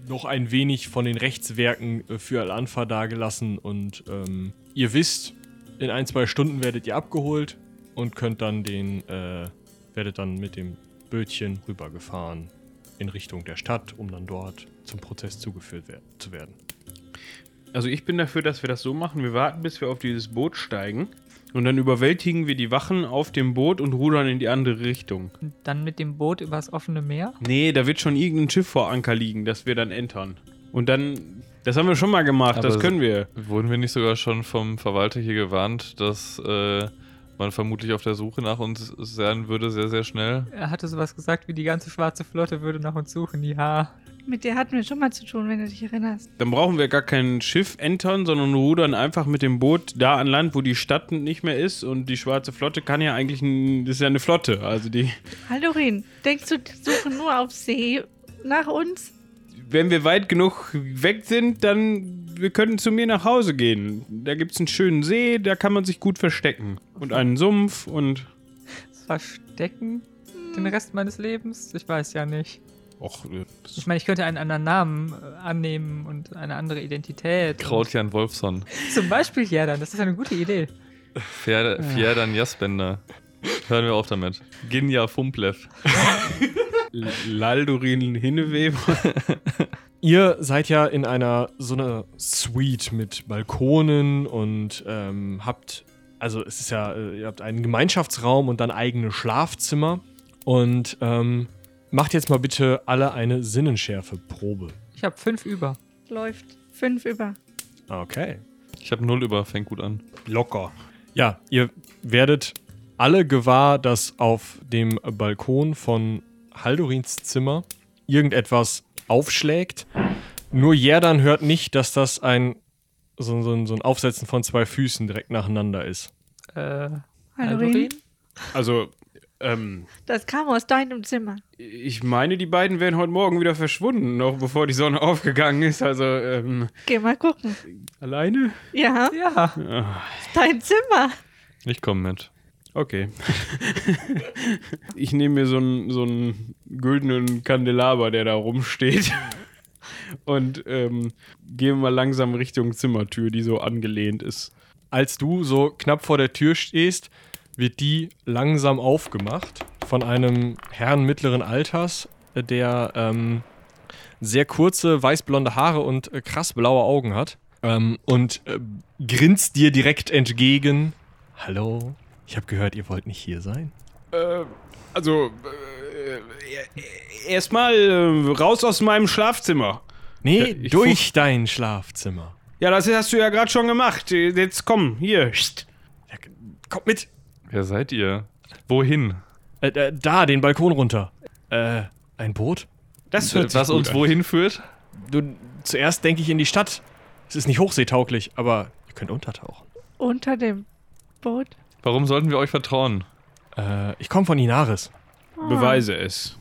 noch ein wenig von den Rechtswerken äh, für Al-Anfa dagelassen und ähm, ihr wisst, in ein, zwei Stunden werdet ihr abgeholt und könnt dann den, äh, werdet dann mit dem Bötchen rübergefahren in Richtung der Stadt, um dann dort zum Prozess zugeführt wer zu werden. Also ich bin dafür, dass wir das so machen. Wir warten, bis wir auf dieses Boot steigen. Und dann überwältigen wir die Wachen auf dem Boot und rudern in die andere Richtung. Und dann mit dem Boot übers offene Meer. Nee, da wird schon irgendein Schiff vor Anker liegen, das wir dann entern. Und dann, das haben wir schon mal gemacht, das Aber können wir. Wurden wir nicht sogar schon vom Verwalter hier gewarnt, dass äh, man vermutlich auf der Suche nach uns sein würde, sehr, sehr schnell? Er hatte sowas gesagt wie die ganze schwarze Flotte würde nach uns suchen. Ja. Mit der hatten wir schon mal zu tun, wenn du dich erinnerst. Dann brauchen wir gar kein Schiff entern, sondern rudern einfach mit dem Boot da an Land, wo die Stadt nicht mehr ist. Und die schwarze Flotte kann ja eigentlich, ein, das ist ja eine Flotte. Also die, Haldorin, denkst du, die suchen nur auf See nach uns? wenn wir weit genug weg sind, dann wir können zu mir nach Hause gehen. Da gibt es einen schönen See, da kann man sich gut verstecken. Und einen Sumpf und. Verstecken den Rest meines Lebens? Ich weiß ja nicht. Och, äh, Ich meine, ich könnte einen anderen Namen äh, annehmen und eine andere Identität. Krautjan Wolfson. Zum Beispiel Jerdan, das ist eine gute Idee. Fjer- Fjerdan Jasbender. Hören wir auf damit. Ginja Fumplev. Laldurin Hinneweber. Ihr seid ja in einer so einer Suite mit Balkonen und ähm, habt, also es ist ja, äh, ihr habt einen Gemeinschaftsraum und dann eigene Schlafzimmer und ähm, macht jetzt mal bitte alle eine Sinnenschärfe-Probe. Ich habe fünf über. Läuft. Fünf über. Okay. Ich habe null über, fängt gut an. Locker. Ja, ihr werdet alle gewahr, dass auf dem Balkon von Haldorins Zimmer irgendetwas aufschlägt. Nur Jerdan hört nicht, dass das ein so, so, so ein Aufsetzen von zwei Füßen direkt nacheinander ist. Äh, Haldorin, Also, ähm, das kam aus deinem Zimmer. ich meine, die beiden wären heute Morgen wieder verschwunden, noch bevor die Sonne aufgegangen ist. Also, ähm, Geh mal gucken. alleine? Ja, Ja, dein Zimmer. Ich komme mit. Okay. ich nehme mir so einen so einen güldenen Kandelaber, der da rumsteht. Und ähm, gehe mal langsam Richtung Zimmertür, die so angelehnt ist. Als du so knapp vor der Tür stehst, wird die langsam aufgemacht von einem Herrn mittleren Alters, der ähm, sehr kurze weißblonde Haare und äh, krass blaue Augen hat ähm, und äh, grinst dir direkt entgegen. Hallo, ich habe gehört, ihr wollt nicht hier sein. Äh, also, äh, erstmal äh, raus aus meinem Schlafzimmer. Nee, Ja, durch dein Schlafzimmer. Ja, das hast du ja gerade schon gemacht. Jetzt komm, hier. Ja, kommt mit. Wer seid ihr? Wohin? Äh, äh, da, den Balkon runter. Äh, ein Boot? Das hört sich Was gut uns an. wohin führt? Du, zuerst denke ich in die Stadt. Es ist nicht hochseetauglich, aber ihr könnt untertauchen. Unter dem Boot. Warum sollten wir euch vertrauen? Äh, ich komme von Inaris. Beweise es.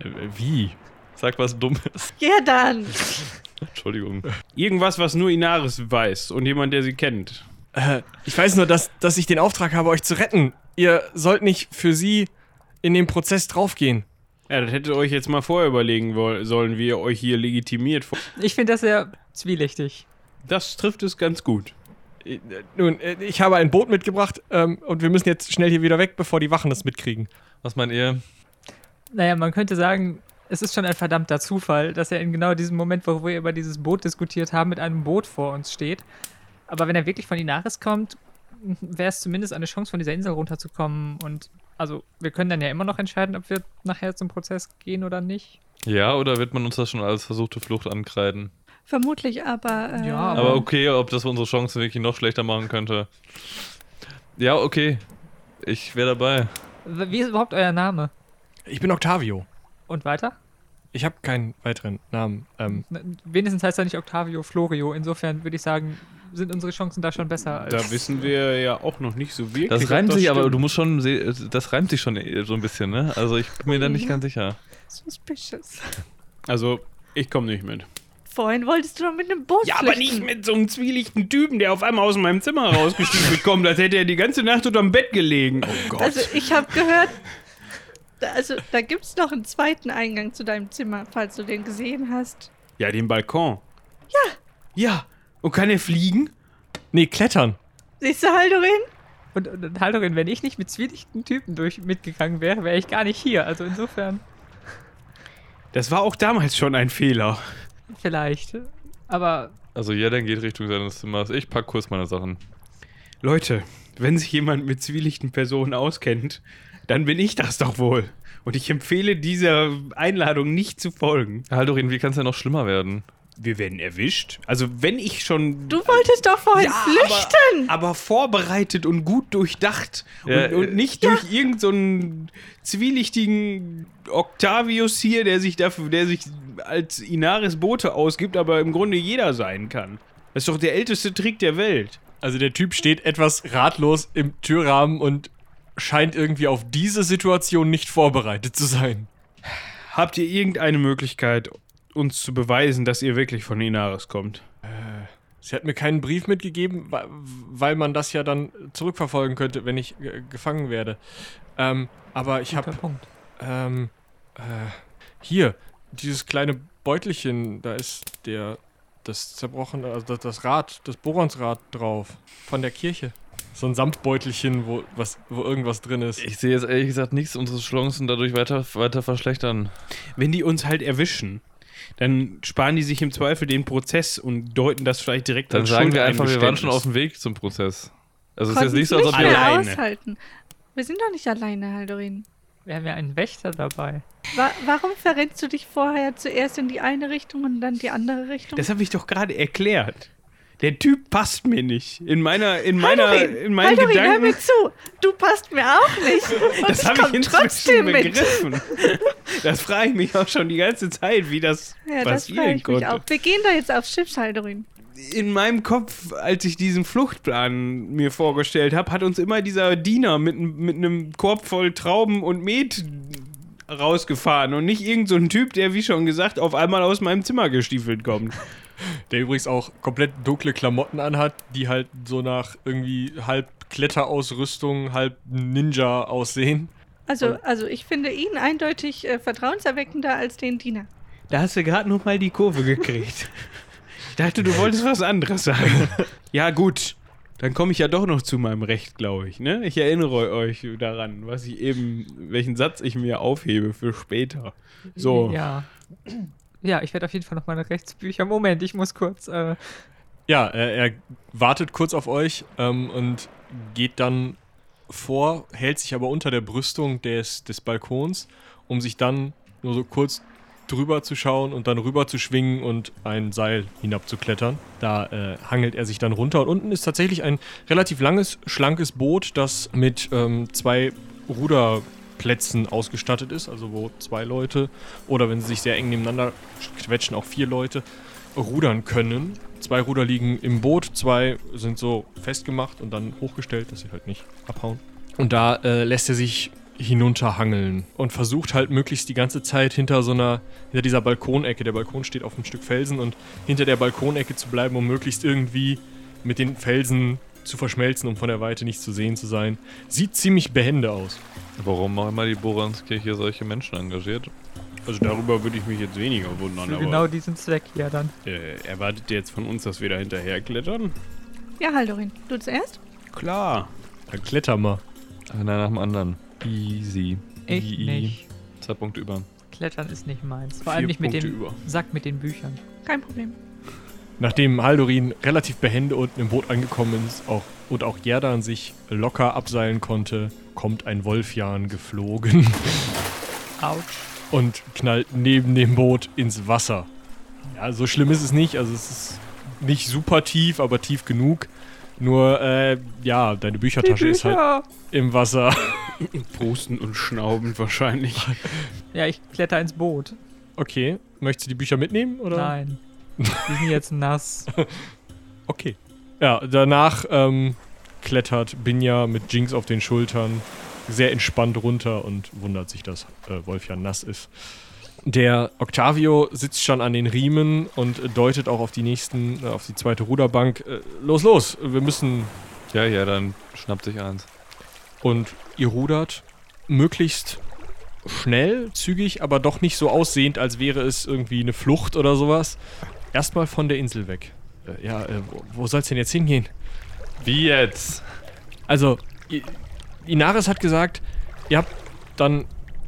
Äh, wie? Sag was Dummes. Ja, dann. Entschuldigung. Irgendwas, was nur Inaris weiß und jemand, der sie kennt. Äh, ich weiß nur, dass, dass ich den Auftrag habe, euch zu retten. Ihr sollt nicht für sie in den Prozess draufgehen. Ja, das hättet ihr euch jetzt mal vorher überlegen sollen, wie ihr euch hier legitimiert. ich finde das sehr zwielichtig. Das trifft es ganz gut. Äh, nun, äh, ich habe ein Boot mitgebracht ähm, und wir müssen jetzt schnell hier wieder weg, bevor die Wachen das mitkriegen. Was meint ihr? Naja, man könnte sagen, es ist schon ein verdammter Zufall, dass er in genau diesem Moment, wo wir über dieses Boot diskutiert haben, mit einem Boot vor uns steht. Aber wenn er wirklich von Inaris kommt, wäre es zumindest eine Chance, von dieser Insel runterzukommen. Und also, wir können dann ja immer noch entscheiden, ob wir nachher zum Prozess gehen oder nicht. Ja, oder wird man uns das schon als versuchte Flucht ankreiden? Vermutlich, aber. Äh, Ja, Aber okay, ob das unsere Chancen wirklich noch schlechter machen könnte. Ja, okay. Ich wäre dabei. Wie ist überhaupt euer Name? Ich bin Octavio. Und weiter? Ich habe keinen weiteren Namen. Ähm, Wenigstens heißt er nicht Octavio Florio. Insofern würde ich sagen, sind unsere Chancen da schon besser als. Da wissen wir ja auch noch nicht so wirklich. Das reimt sich, aber du musst schon, se- das reimt sich schon so ein bisschen, ne? Also ich bin mir da nicht ganz sicher. Suspicious. Also, ich komme nicht mit. Vorhin wolltest du doch mit einem Boot Ja, aber flüchten. nicht mit so einem zwielichten Typen, der auf einmal aus meinem Zimmer rausgestiefelt kommt, als hätte er die ganze Nacht unterm Bett gelegen. Oh Gott. Also ich habe gehört, da, also da gibt's noch einen zweiten Eingang zu deinem Zimmer, falls du den gesehen hast. ja, den Balkon. Ja. Ja. Und kann er fliegen? nee, klettern. Siehst du, Haldorin? Und, und, und Haldorin, wenn ich nicht mit zwielichten Typen durch mitgegangen wäre, wäre ich gar nicht hier. Also insofern, Das war auch damals schon ein Fehler. Vielleicht. Aber Also jeder geht Richtung seines Zimmers. Ich pack kurz meine Sachen. Leute, wenn sich jemand mit zwielichten Personen auskennt, dann bin ich das doch wohl. Und ich empfehle dieser Einladung nicht zu folgen. Haldorin, wie kann es denn noch schlimmer werden? Wir werden erwischt. Also wenn ich schon Du wolltest doch vorhin flüchten. Aber, aber vorbereitet und gut durchdacht. Ja, und, und äh, nicht durch irgendeinen so einen zwielichtigen Octavius hier, der sich dafür, der sich als Inaris Bote ausgibt, aber im Grunde jeder sein kann. Das ist doch der älteste Trick der Welt. Also der Typ steht etwas ratlos im Türrahmen und scheint irgendwie auf diese Situation nicht vorbereitet zu sein. Habt ihr irgendeine Möglichkeit, uns zu beweisen, dass ihr wirklich von Inaris kommt? Sie hat mir keinen Brief mitgegeben, weil man das ja dann zurückverfolgen könnte, wenn ich äh, gefangen werde. Ähm, aber ich habe Punkt. ähm, äh, hier dieses kleine Beutelchen, da ist der das zerbrochene, also das, das Rad, das Boronsrad drauf von der Kirche. So ein Samtbeutelchen, wo was, wo irgendwas drin ist. Ich sehe jetzt ehrlich gesagt nichts, unsere Chancen dadurch weiter, weiter verschlechtern. Wenn die uns halt erwischen, dann sparen die sich im Zweifel den Prozess und deuten das vielleicht direkt Dann als sagen wir einfach, wir waren schon auf dem Weg zum Prozess. Also es ist jetzt nicht so, als ob wir... Alleine. aushalten. Wir sind doch nicht alleine, Haldorin. Wir haben ja einen Wächter dabei. Wa warum verrennst du dich vorher zuerst in die eine Richtung und dann die andere Richtung? Das habe ich doch gerade erklärt. Der Typ passt mir nicht. In meiner, in meiner, Haldorin, in meinen Haldorin, hör Gedanken. mir zu. Du passt mir auch nicht. Und Das habe ich inzwischen trotzdem mit. begriffen. Das frage ich mich auch schon die ganze Zeit, wie das Ja, das passieren mich konnte. auch. Wir gehen da jetzt aufs Schiff, Haldorin. In meinem Kopf, als ich diesen Fluchtplan mir vorgestellt habe, hat uns immer dieser Diener mit, mit einem Korb voll Trauben und Met rausgefahren und nicht irgend so ein Typ, der, wie schon gesagt, auf einmal aus meinem Zimmer gestiefelt kommt. Der übrigens auch komplett dunkle Klamotten anhat, die halt so nach irgendwie halb Kletterausrüstung, halb Ninja aussehen. Also, also ich finde ihn eindeutig äh, vertrauenserweckender als den Diener. Da hast du gerade noch mal die Kurve gekriegt. Ich dachte, du wolltest was anderes sagen. Ja, gut. Dann komme ich ja doch noch zu meinem Recht, glaube ich. Ne? Ich erinnere euch daran, was ich eben, welchen Satz ich mir aufhebe für später. So. Ja. Ja, ich werde auf jeden Fall noch meine Rechtsbücher. Moment, ich muss kurz. Äh, Ja, er, er wartet kurz auf euch ähm, und geht dann vor, hält sich aber unter der Brüstung des, des Balkons, um sich dann nur so kurz drüber zu schauen und dann rüber zu schwingen und ein Seil hinabzuklettern. Da äh, hangelt er sich dann runter und unten ist tatsächlich ein relativ langes, schlankes Boot, das mit ähm, zwei Ruderplätzen ausgestattet ist, also wo zwei Leute oder wenn sie sich sehr eng nebeneinander quetschen, auch vier Leute rudern können. Zwei Ruder liegen im Boot, zwei sind so festgemacht und dann hochgestellt, dass sie halt nicht abhauen. Und da äh, lässt er sich hinunterhangeln und versucht halt möglichst die ganze Zeit hinter so einer, hinter dieser Balkonecke. Der Balkon steht auf einem Stück Felsen und hinter der Balkonecke zu bleiben, um möglichst irgendwie mit den Felsen zu verschmelzen, um von der Weite nicht zu sehen zu sein. Sieht ziemlich behende aus. Warum auch immer die Boranskirche solche Menschen engagiert? Also darüber würde ich mich jetzt weniger wundern. für Aber genau diesen Zweck ja dann. äh, erwartet ihr jetzt von uns, dass wir da hinterher klettern? Ja, Haldorin, du zuerst? Klar. Dann kletter mal. Einer nach dem anderen. Easy. Ich Ii. nicht. Zwei Punkte über. Klettern ist nicht meins. Vor Vier allem nicht mit Punkte dem über. Sack mit den Büchern. Kein Problem. Nachdem Haldorin relativ behende unten im Boot angekommen ist, auch und auch Gerdan sich locker abseilen konnte, kommt ein Wolfjan geflogen Autsch. und knallt neben dem Boot ins Wasser. Ja, so schlimm ist es nicht. Also es ist nicht super tief, aber tief genug. Nur, äh, ja, deine Büchertasche ist halt im Wasser. Prusten und schnaubend wahrscheinlich. Ja, ich kletter ins Boot. Okay, möchtest du die Bücher mitnehmen? Oder? Nein. Die sind jetzt nass. Okay. Ja, danach ähm, klettert Binja mit Jinx auf den Schultern sehr entspannt runter und wundert sich, dass äh, Wolfjan nass ist. Der Octavio sitzt schon an den Riemen und deutet auch auf die nächsten, äh, auf die zweite Ruderbank. Äh, los, los, wir müssen. Ja, ja, dann schnappt sich eins. Und ihr rudert möglichst schnell, zügig, aber doch nicht so aussehend, als wäre es irgendwie eine Flucht oder sowas. Erstmal von der Insel weg. Äh, ja, äh, wo, wo soll's denn jetzt hingehen? Wie jetzt? Also, I- Inaris hat gesagt, ihr habt dann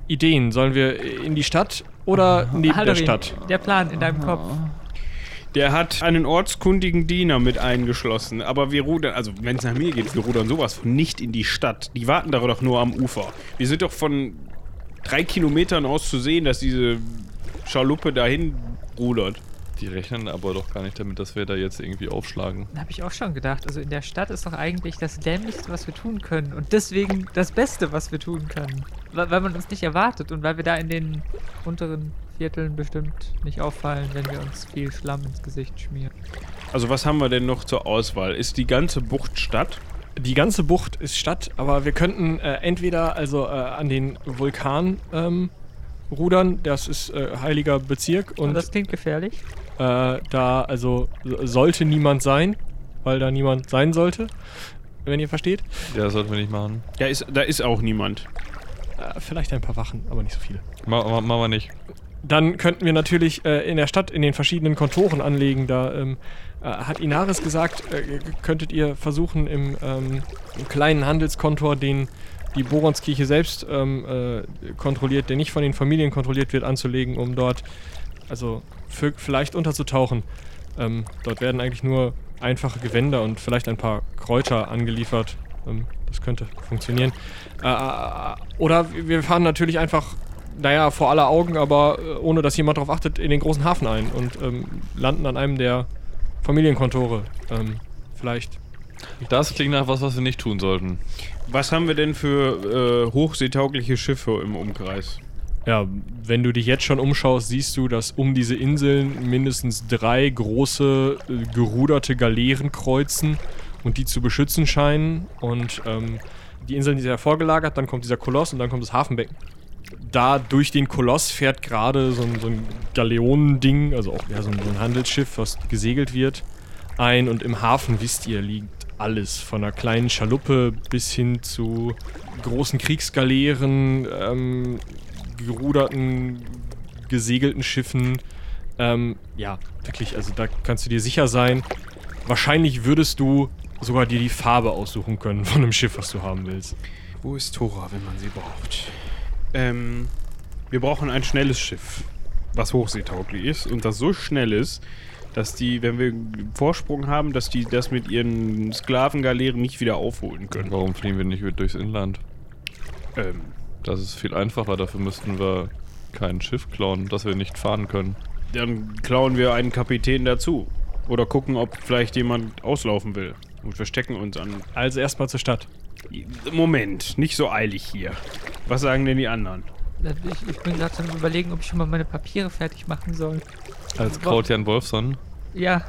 Ideen. Sollen wir in die Stadt oder neben der Haldorin, Stadt? Der Plan in deinem Kopf. Der hat einen ortskundigen Diener mit eingeschlossen. Aber wir rudern, also wenn es nach mir geht, wir rudern sowas von nicht in die Stadt. Die warten da doch nur am Ufer. Wir sind doch von drei Kilometern aus zu sehen, dass diese Schaluppe dahin rudert. Die rechnen aber doch gar nicht damit, dass wir da jetzt irgendwie aufschlagen. Da habe ich auch schon gedacht. Also in der Stadt ist doch eigentlich das Dämlichste, was wir tun können. Und deswegen das Beste, was wir tun können. Weil, weil man uns nicht erwartet und weil wir da in den unteren Vierteln bestimmt nicht auffallen, wenn wir uns viel Schlamm ins Gesicht schmieren. Also was haben wir denn noch zur Auswahl? Ist die ganze Bucht Stadt? Die ganze Bucht ist Stadt, aber wir könnten äh, entweder also äh, an den Vulkan ähm, rudern, das ist äh, heiliger Bezirk Und und das klingt gefährlich. äh, da also so- sollte niemand sein, weil da niemand sein sollte, wenn ihr versteht. Ja, das sollten wir nicht machen. Da ist, da ist auch niemand. Äh, vielleicht ein paar Wachen, aber nicht so viele. Ma ma machen wir nicht. Dann könnten wir natürlich äh, in der Stadt in den verschiedenen Kontoren anlegen. Da ähm, äh, hat Inaris gesagt, äh, könntet ihr versuchen im, ähm, im kleinen Handelskontor, den die Boronskirche selbst ähm, äh, kontrolliert, der nicht von den Familien kontrolliert wird, anzulegen, um dort also für, vielleicht unterzutauchen. Ähm, dort werden eigentlich nur einfache Gewänder und vielleicht ein paar Kräuter angeliefert. Ähm, das könnte funktionieren. Äh, äh, oder wir fahren natürlich einfach, naja, vor aller Augen, aber äh, ohne dass jemand darauf achtet, in den großen Hafen ein und ähm, landen an einem der Familienkontore. Ähm, vielleicht. Das klingt nach was, was wir nicht tun sollten. Was haben wir denn für äh, hochseetaugliche Schiffe im Umkreis? Ja, wenn du dich jetzt schon umschaust, siehst du, dass um diese Inseln mindestens drei große äh, geruderte Galeeren kreuzen und die zu beschützen scheinen. Und ähm, die Inseln sind ja vorgelagert, dann kommt dieser Koloss und dann kommt das Hafenbecken. Da durch den Koloss fährt gerade so ein, so ein Galeonending, also auch ja, so, ein, so ein Handelsschiff, was gesegelt wird, ein. Und im Hafen, wisst ihr, liegt alles. Von einer kleinen Schaluppe bis hin zu großen Kriegsgaleeren, ähm, geruderten, gesegelten Schiffen. Ähm, ja, wirklich, also da kannst du dir sicher sein. Wahrscheinlich würdest du sogar dir die Farbe aussuchen können von einem Schiff, was du haben willst. Wo ist Tora, wenn man sie braucht? Ähm, wir brauchen ein schnelles Schiff, was hochseetauglich ist und das so schnell ist, dass die, wenn wir Vorsprung haben, dass die das mit ihren Sklavengaleeren nicht wieder aufholen können. Warum fliegen wir nicht durchs Inland? Ähm, Das ist viel einfacher. Dafür müssten wir kein Schiff klauen, das wir nicht fahren können. dann klauen wir einen Kapitän dazu. Oder gucken, ob vielleicht jemand auslaufen will. Und verstecken uns an. Also erstmal zur Stadt. Moment, nicht so eilig hier. Was sagen denn die anderen? Äh, Ich, ich bin gerade am überlegen, ob ich schon mal meine Papiere fertig machen soll. Als Krautjan Wolfson. Ja,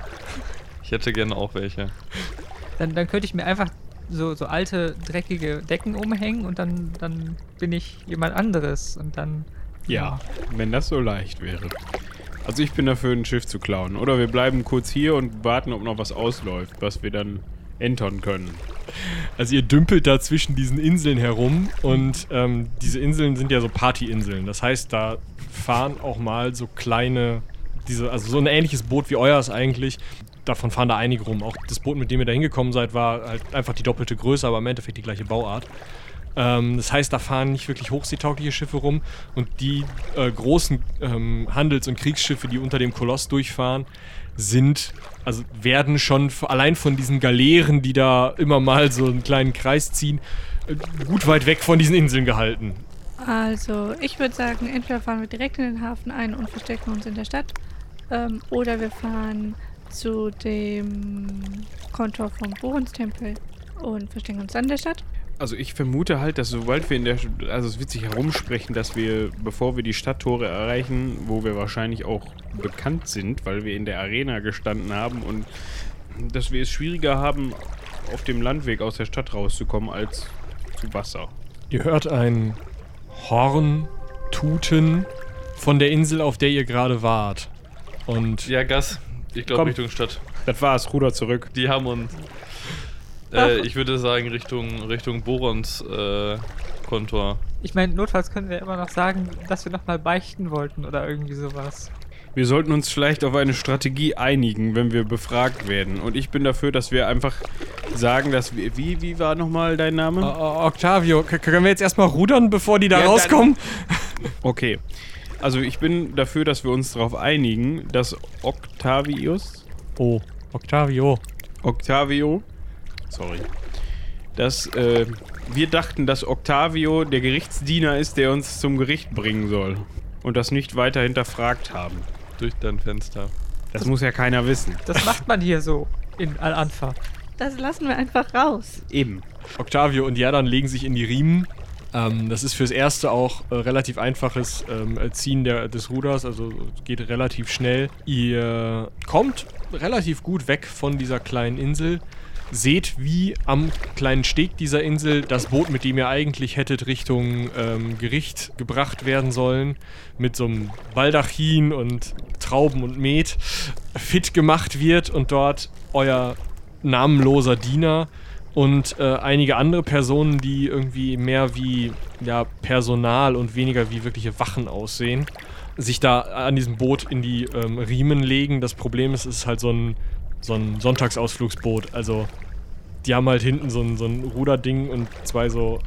Ich hätte gerne auch welche. dann, dann könnte ich mir einfach so, so alte, dreckige Decken umhängen und dann, dann bin ich jemand anderes und dann. Ja, wenn das so leicht wäre. Also ich bin dafür, ein Schiff zu klauen. Oder wir bleiben kurz hier und warten, ob noch was ausläuft, was wir dann entern können. Also ihr dümpelt da zwischen diesen Inseln herum und ähm, diese Inseln sind ja so Partyinseln. Das heißt, da fahren auch mal so kleine, diese, also so ein ähnliches Boot wie euers eigentlich. Davon fahren da einige rum. Auch das Boot, mit dem ihr da hingekommen seid, war halt einfach die doppelte Größe, aber im Endeffekt die gleiche Bauart. Ähm, das heißt, da fahren nicht wirklich hochseetaugliche Schiffe rum und die äh, großen ähm, Handels- und Kriegsschiffe, die unter dem Koloss durchfahren, sind, also werden schon allein von diesen Galeeren, die da immer mal so einen kleinen Kreis ziehen, äh, gut weit weg von diesen Inseln gehalten. Also, ich würde sagen, entweder fahren wir direkt in den Hafen ein und verstecken uns in der Stadt. Ähm, oder wir fahren zu dem Kontor vom Bohrens-Tempel und verstecken uns dann in der Stadt. Also ich vermute halt, dass sobald wir in der, also es wird sich herumsprechen, dass wir, bevor wir die Stadttore erreichen, wo wir wahrscheinlich auch bekannt sind, weil wir in der Arena gestanden haben und dass wir es schwieriger haben, auf dem Landweg aus der Stadt rauszukommen als zu Wasser. Ihr hört ein Horn tuten von der Insel, auf der ihr gerade wart. Und Ja, Gas. Ich glaube. Richtung Stadt. Das war's, Ruder zurück. Die haben uns. Äh, ich würde sagen Richtung Richtung Borons äh, Kontor. Ich meine, notfalls können wir immer noch sagen, dass wir nochmal beichten wollten oder irgendwie sowas. Wir sollten uns vielleicht auf eine Strategie einigen, wenn wir befragt werden. Und ich bin dafür, dass wir einfach sagen, dass wir. Wie, wie war nochmal dein Name? Octavio, k- können wir jetzt erstmal rudern, bevor die da Ja, rauskommen? Okay. Also ich bin dafür, dass wir uns darauf einigen, dass Octavius. Oh, Octavio. Octavio. Sorry. Dass äh, wir dachten, dass Octavio der Gerichtsdiener ist, der uns zum Gericht bringen soll. Und das nicht weiter hinterfragt haben. Durch dein Fenster. Das muss ja keiner wissen. Das macht man hier so in Al-Anfa. Das lassen wir einfach raus. Eben. Octavio und Jerdan legen sich in die Riemen. Ähm, das ist fürs Erste auch äh, relativ einfaches ähm, Ziehen der, des Ruders, also geht relativ schnell. Ihr kommt relativ gut weg von dieser kleinen Insel. Seht, wie am kleinen Steg dieser Insel das Boot, mit dem ihr eigentlich hättet Richtung ähm, Gericht gebracht werden sollen, mit so einem Baldachin und Trauben und Met fit gemacht wird und dort euer namenloser Diener und äh, einige andere Personen, die irgendwie mehr wie ja, Personal und weniger wie wirkliche Wachen aussehen, sich da an diesem Boot in die ähm, Riemen legen. Das Problem ist, es ist halt so ein, so ein Sonntagsausflugsboot. Also die haben halt hinten so ein, so ein Ruderding und zwei so,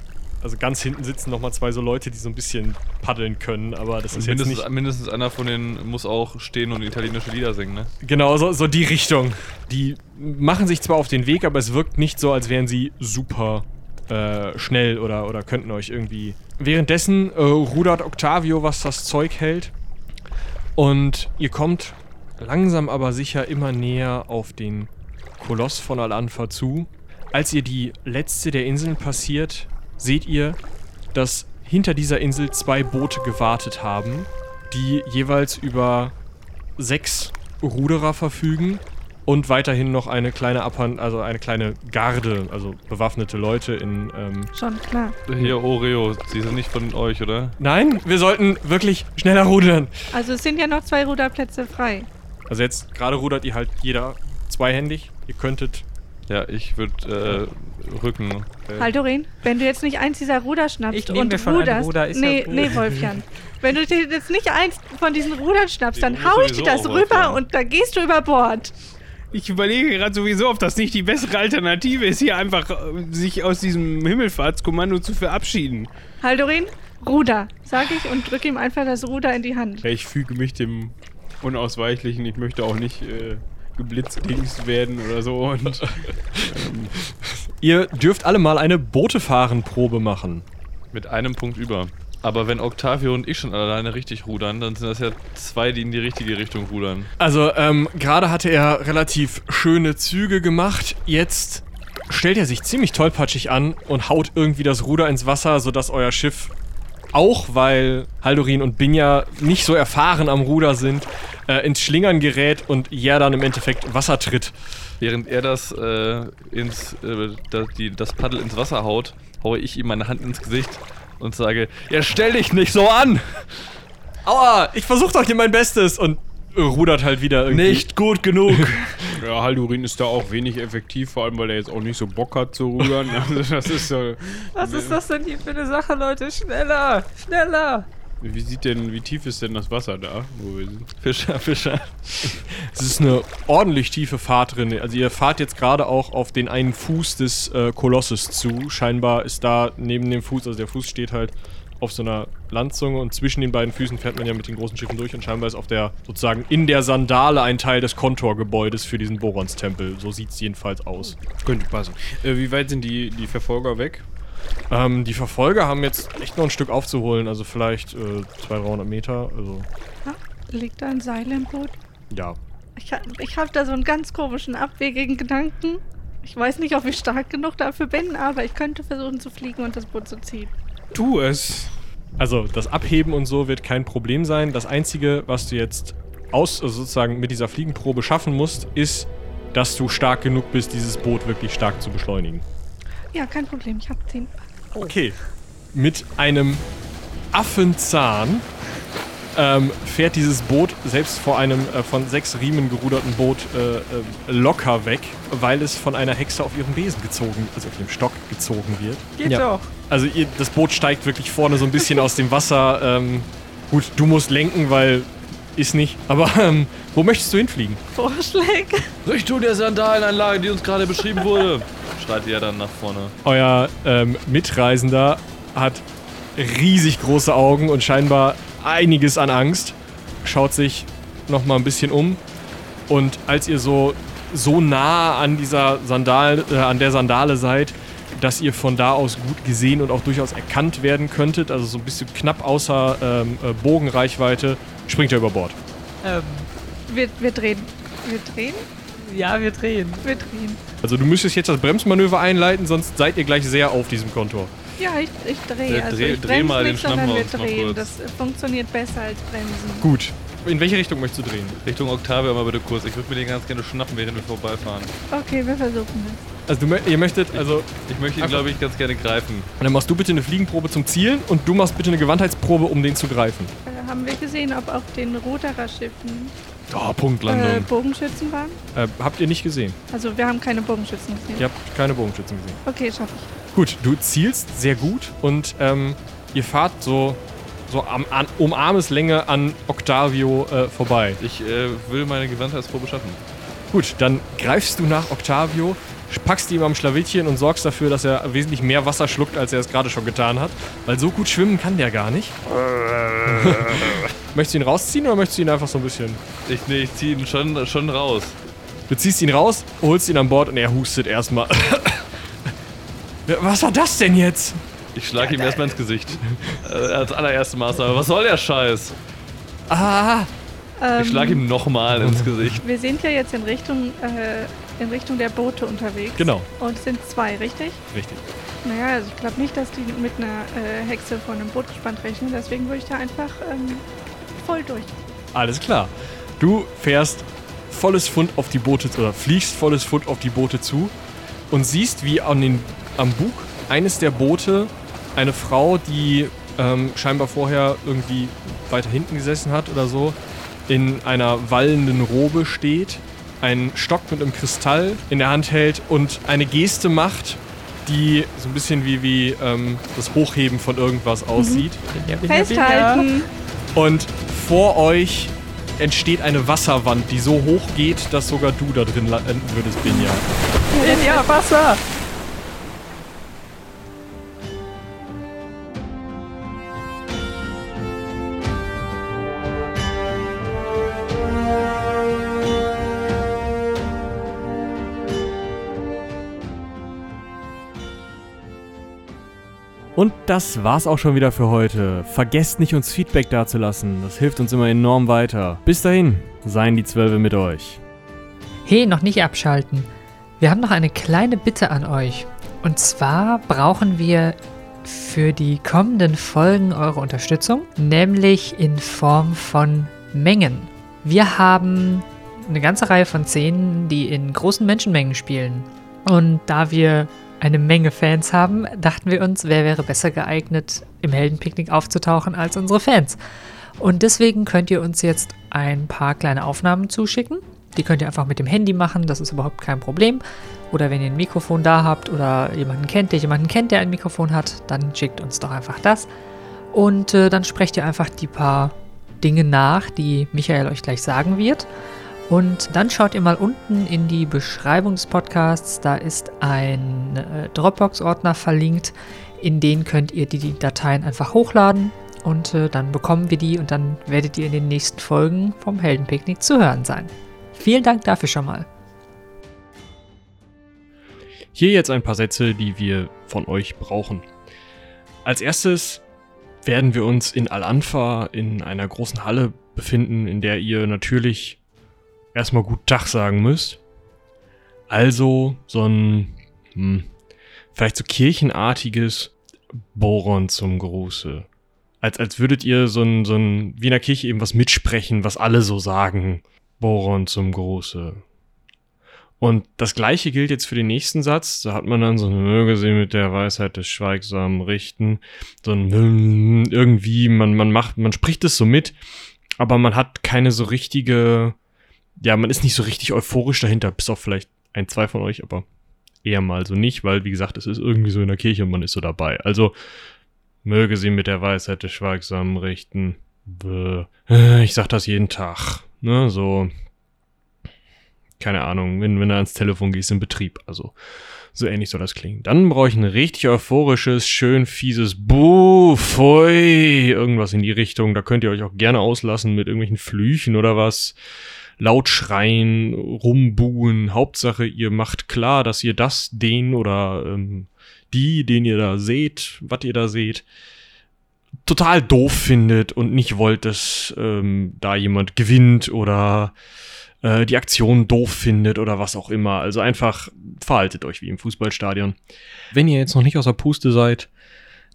also ganz hinten sitzen nochmal zwei so Leute, die so ein bisschen paddeln können, aber das ist jetzt nicht... mindestens einer von denen muss auch stehen und italienische Lieder singen, ne? Genau, so, so die Richtung. Die machen sich zwar auf den Weg, aber es wirkt nicht so, als wären sie super äh, schnell oder, oder könnten euch irgendwie. Währenddessen äh, rudert Octavio, was das Zeug hält. Und ihr kommt langsam aber sicher immer näher auf den Koloss von Al-Anfa zu. Als ihr die letzte der Inseln passiert, seht ihr, dass hinter dieser Insel zwei Boote gewartet haben, die jeweils über sechs Ruderer verfügen und weiterhin noch eine kleine Abhand, also eine kleine Garde, also bewaffnete Leute in. Ähm Schon klar. Hier, Oreo, sie sind nicht von euch, oder? Nein, wir sollten wirklich schneller rudern. Also es sind ja noch zwei Ruderplätze frei. Also jetzt gerade rudert ihr halt jeder zweihändig. Ihr könntet. Ja, ich würde äh, Rücken. Äh, Haldorin, wenn du jetzt nicht eins dieser Ruder schnappst Ich und mir ein ruderst. Ruder, ist ja nee, gut. nee, Wolfjan. Wenn du dir jetzt nicht eins von diesen Rudern schnappst, dann hau ich dir das rüber und da gehst du über Bord. Ich überlege gerade sowieso, ob das nicht die bessere Alternative ist, hier einfach äh, sich aus diesem Himmelfahrtskommando zu verabschieden. Haldorin, Ruder, sag ich und drück ihm einfach das Ruder in die Hand. Ja, Ich füge mich dem Unausweichlichen. Ich möchte auch nicht äh, geblitzdingst werden oder so. Und, Ihr dürft alle mal eine Boote-Fahren-Probe machen. Mit einem Punkt über. Aber wenn Octavio und ich schon alleine richtig rudern, dann sind das ja zwei, die in die richtige Richtung rudern. Also, ähm, gerade hatte er relativ schöne Züge gemacht. Jetzt stellt er sich ziemlich tollpatschig an und haut irgendwie das Ruder ins Wasser, sodass euer Schiff auch, weil Haldorin und Binja nicht so erfahren am Ruder sind, äh, ins Schlingern gerät und ja dann im Endeffekt Wasser tritt. Während er das äh, ins äh, die, das Paddel ins Wasser haut, haue ich ihm meine Hand ins Gesicht und sage: Ja, stell dich nicht so an! Aua, ich versuche doch hier mein Bestes und rudert halt wieder irgendwie. Nicht gut genug! ja, Haldurin ist da auch wenig effektiv, vor allem weil er jetzt auch nicht so Bock hat zu rudern. Also das ist so. Was ist das denn hier für eine Sache, Leute? Schneller! Schneller! Wie sieht denn, wie tief ist denn das Wasser da, wo wir sind? Fischer, Fischer. Es ist eine ordentlich tiefe Fahrt drin. Also ihr fahrt jetzt gerade auch auf den einen Fuß des äh, Kolosses zu. Scheinbar ist da neben dem Fuß, also der Fuß steht halt auf so einer Landzunge und zwischen den beiden Füßen fährt man ja mit den großen Schiffen durch und scheinbar ist auf der, sozusagen in der Sandale ein Teil des Kontorgebäudes für diesen Borons-Tempel. So sieht es jedenfalls aus. Könnte passen. Äh, wie weit sind die, die Verfolger weg? Ähm, die Verfolger haben jetzt echt noch ein Stück aufzuholen, also vielleicht äh, 200, 300 Meter. Also, Ah, liegt da ein Seil im Boot? ja. Ich, ha- ich habe da so einen ganz komischen, abwegigen Gedanken. Ich weiß nicht, ob ich stark genug dafür bin, aber ich könnte versuchen zu fliegen und das Boot zu ziehen. Tu es. Also, das Abheben und so wird kein Problem sein. Das Einzige, was du jetzt aus, also sozusagen mit dieser Fliegenprobe schaffen musst, ist, dass du stark genug bist, dieses Boot wirklich stark zu beschleunigen. Ja, kein Problem, ich habe 10. Okay. Mit einem Affenzahn ähm, fährt dieses Boot selbst vor einem äh, von sechs Riemen geruderten Boot äh, äh, locker weg, weil es von einer Hexe auf ihrem Besen gezogen, also auf ihrem Stock gezogen wird. Geht Ja. doch. Also ihr, das Boot steigt wirklich vorne so ein bisschen aus dem Wasser. Ähm, gut, du musst lenken, weil ist nicht. Aber ähm, wo möchtest du hinfliegen? Vorschläge? Richtung der Sandalenanlage, die uns gerade beschrieben wurde. Schreit ihr dann nach vorne. Euer ähm, Mitreisender hat riesig große Augen und scheinbar einiges an Angst. Schaut sich noch mal ein bisschen um. Und als ihr so, so nah an dieser Sandal, äh, an der Sandale seid, dass ihr von da aus gut gesehen und auch durchaus erkannt werden könntet, also so ein bisschen knapp außer ähm, äh, Bogenreichweite, springt er über Bord. Ähm, Wir, wir drehen. Wir drehen? ja, wir drehen. Wir drehen. Also du müsstest jetzt das Bremsmanöver einleiten, sonst seid ihr gleich sehr auf diesem Kontor. Ja, ich, ich drehe. Ja, also dreh- ich dreh bremse mal, nicht, den schnappen sondern wir drehen. Das äh, funktioniert besser als bremsen. Gut. In welche Richtung möchtest du drehen? Richtung Octavia mal bitte kurz. Ich würde mir den ganz gerne schnappen, während wir vorbeifahren. Okay, wir versuchen das. Also du, ihr möchtet, also Ich möchte ihn, glaube ich, ganz gerne greifen. dann machst du bitte eine Fliegenprobe zum Zielen und du machst bitte eine Gewandheitsprobe, um den zu greifen. Äh, haben wir gesehen, ob auf den Ruderer-Schiffen Oh, äh, Punktlandung. Bogenschützen waren? Äh, habt ihr nicht gesehen. Also wir haben keine Bogenschützen gesehen. Ihr habt keine Bogenschützen gesehen. Okay, schaffe ich. Gut, du zielst sehr gut und ähm, ihr fahrt so, so am, an, um Armeslänge an Octavio äh, vorbei. Ich äh, will meine Gewandheitsprobe schaffen. Gut, dann greifst du nach Octavio, packst ihm am Schlawittchen und sorgst dafür, dass er wesentlich mehr Wasser schluckt, als er es gerade schon getan hat. Weil so gut schwimmen kann der gar nicht. möchtest du ihn rausziehen oder möchtest du ihn einfach so ein bisschen... Ich, nee, ich ziehe ihn schon, schon raus. Du ziehst ihn raus, holst ihn an Bord und er hustet erstmal. Was war das denn jetzt? Ich schlage ihm erstmal ins Gesicht. Äh, als allererste Maßnahme. Was soll der Scheiß? Ah, Ich schlage ihm nochmal ins Gesicht. Wir sind ja jetzt in Richtung, äh, in Richtung der Boote unterwegs. genau, Und es sind zwei, richtig? richtig. Naja, also ich glaube nicht, dass die mit einer äh, Hexe von einem Boot gespannt rechnen. Deswegen würde ich da einfach ähm, voll durch. Alles klar. Du fährst volles Pfund auf die Boote oder fliegst volles Pfund auf die Boote zu und siehst, wie an den, am Bug eines der Boote eine Frau, die ähm, scheinbar vorher irgendwie weiter hinten gesessen hat oder so, in einer wallenden Robe steht, einen Stock mit einem Kristall in der Hand hält und eine Geste macht, die so ein bisschen wie, wie ähm, das Hochheben von irgendwas aussieht. Binja, binja, Festhalten! Und vor euch entsteht eine Wasserwand, die so hoch geht, dass sogar du da drin landen würdest, Binja. Binja. Binja, Wasser! Und das war's auch schon wieder für heute. Vergesst nicht, uns Feedback dazulassen. Das hilft uns immer enorm weiter. Bis dahin, seien die Zwölfe mit euch. Hey, noch nicht abschalten. Wir haben noch eine kleine Bitte an euch. Und zwar brauchen wir für die kommenden Folgen eure Unterstützung, nämlich in Form von Mengen. Wir haben eine ganze Reihe von Szenen, die in großen Menschenmengen spielen. Und da wir eine Menge Fans haben, dachten wir uns, wer wäre besser geeignet, im Heldenpicknick aufzutauchen als unsere Fans. Und deswegen könnt ihr uns jetzt ein paar kleine Aufnahmen zuschicken. Die könnt ihr einfach mit dem Handy machen, das ist überhaupt kein Problem. Oder wenn ihr ein Mikrofon da habt oder jemanden kennt, der jemanden kennt, der ein Mikrofon hat, dann schickt uns doch einfach das. Und äh, dann sprecht ihr einfach die paar Dinge nach, die Michael euch gleich sagen wird. Und dann schaut ihr mal unten in die Beschreibung des Podcasts. Da ist ein äh, Dropbox-Ordner verlinkt. In den könnt ihr die, die Dateien einfach hochladen. Und äh, dann bekommen wir die und dann werdet ihr in den nächsten Folgen vom Heldenpicknick zu hören sein. Vielen Dank dafür schon mal. Hier jetzt ein paar Sätze, die wir von euch brauchen. Als erstes werden wir uns in Al-Anfa in einer großen Halle befinden, in der ihr natürlich erstmal gut Tag sagen müsst. Also so ein, hm, vielleicht so kirchenartiges Boron zum Gruße. Als, als würdet ihr so ein, so ein, wie in der Kirche eben was mitsprechen, was alle so sagen. Boron zum Gruße. Und das gleiche gilt jetzt für den nächsten Satz. Da hat man dann so eine möge sie mit der Weisheit des Schweigsamen richten. So ein irgendwie, man, man macht, man spricht es so mit, aber man hat keine so richtige, ja, man ist nicht so richtig euphorisch dahinter, bis auf vielleicht ein, zwei von euch, aber eher mal so nicht, weil, wie gesagt, es ist irgendwie so in der Kirche und man ist so dabei. Also, möge sie mit der Weisheit des Schweigsamen richten. Ich sag das jeden Tag. Ne, so, keine Ahnung, wenn, wenn du ans Telefon gehst im Betrieb. Also so ähnlich soll das klingen. Dann brauche ich ein richtig euphorisches, schön fieses Buh, irgendwas in die Richtung. Da könnt ihr euch auch gerne auslassen mit irgendwelchen Flüchen oder was. Laut schreien, rumbuhen. Hauptsache, ihr macht klar, dass ihr das, den oder ähm, die, den ihr da seht, was ihr da seht, total doof findet und nicht wollt, dass ähm, da jemand gewinnt oder äh, die Aktion doof findet oder was auch immer. Also einfach verhaltet euch wie im Fußballstadion. Wenn ihr jetzt noch nicht aus der Puste seid,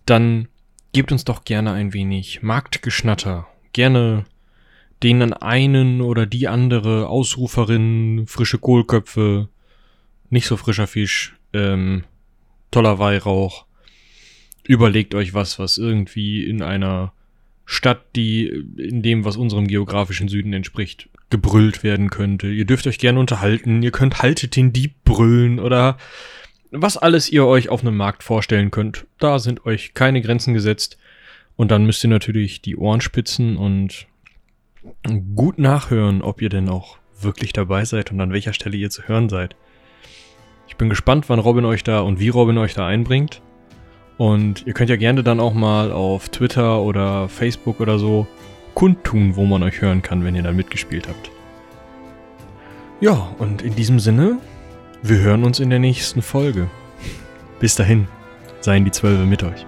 dann gebt uns doch gerne ein wenig Marktgeschnatter. Gerne den einen oder die andere Ausruferin, frische Kohlköpfe, nicht so frischer Fisch, ähm, toller Weihrauch. Überlegt euch was, was irgendwie in einer Stadt, die in dem, was unserem geografischen Süden entspricht, gebrüllt werden könnte. Ihr dürft euch gerne unterhalten, ihr könnt haltet den Dieb brüllen oder was alles ihr euch auf einem Markt vorstellen könnt. Da sind euch keine Grenzen gesetzt. Und dann müsst ihr natürlich die Ohren spitzen und gut nachhören, ob ihr denn auch wirklich dabei seid und an welcher Stelle ihr zu hören seid. Ich bin gespannt, wann Robin euch da und wie Robin euch da einbringt. Und ihr könnt ja gerne dann auch mal auf Twitter oder Facebook oder so kundtun, wo man euch hören kann, wenn ihr dann mitgespielt habt. Ja, und in diesem Sinne, wir hören uns in der nächsten Folge. Bis dahin, seien die Zwölfe mit euch.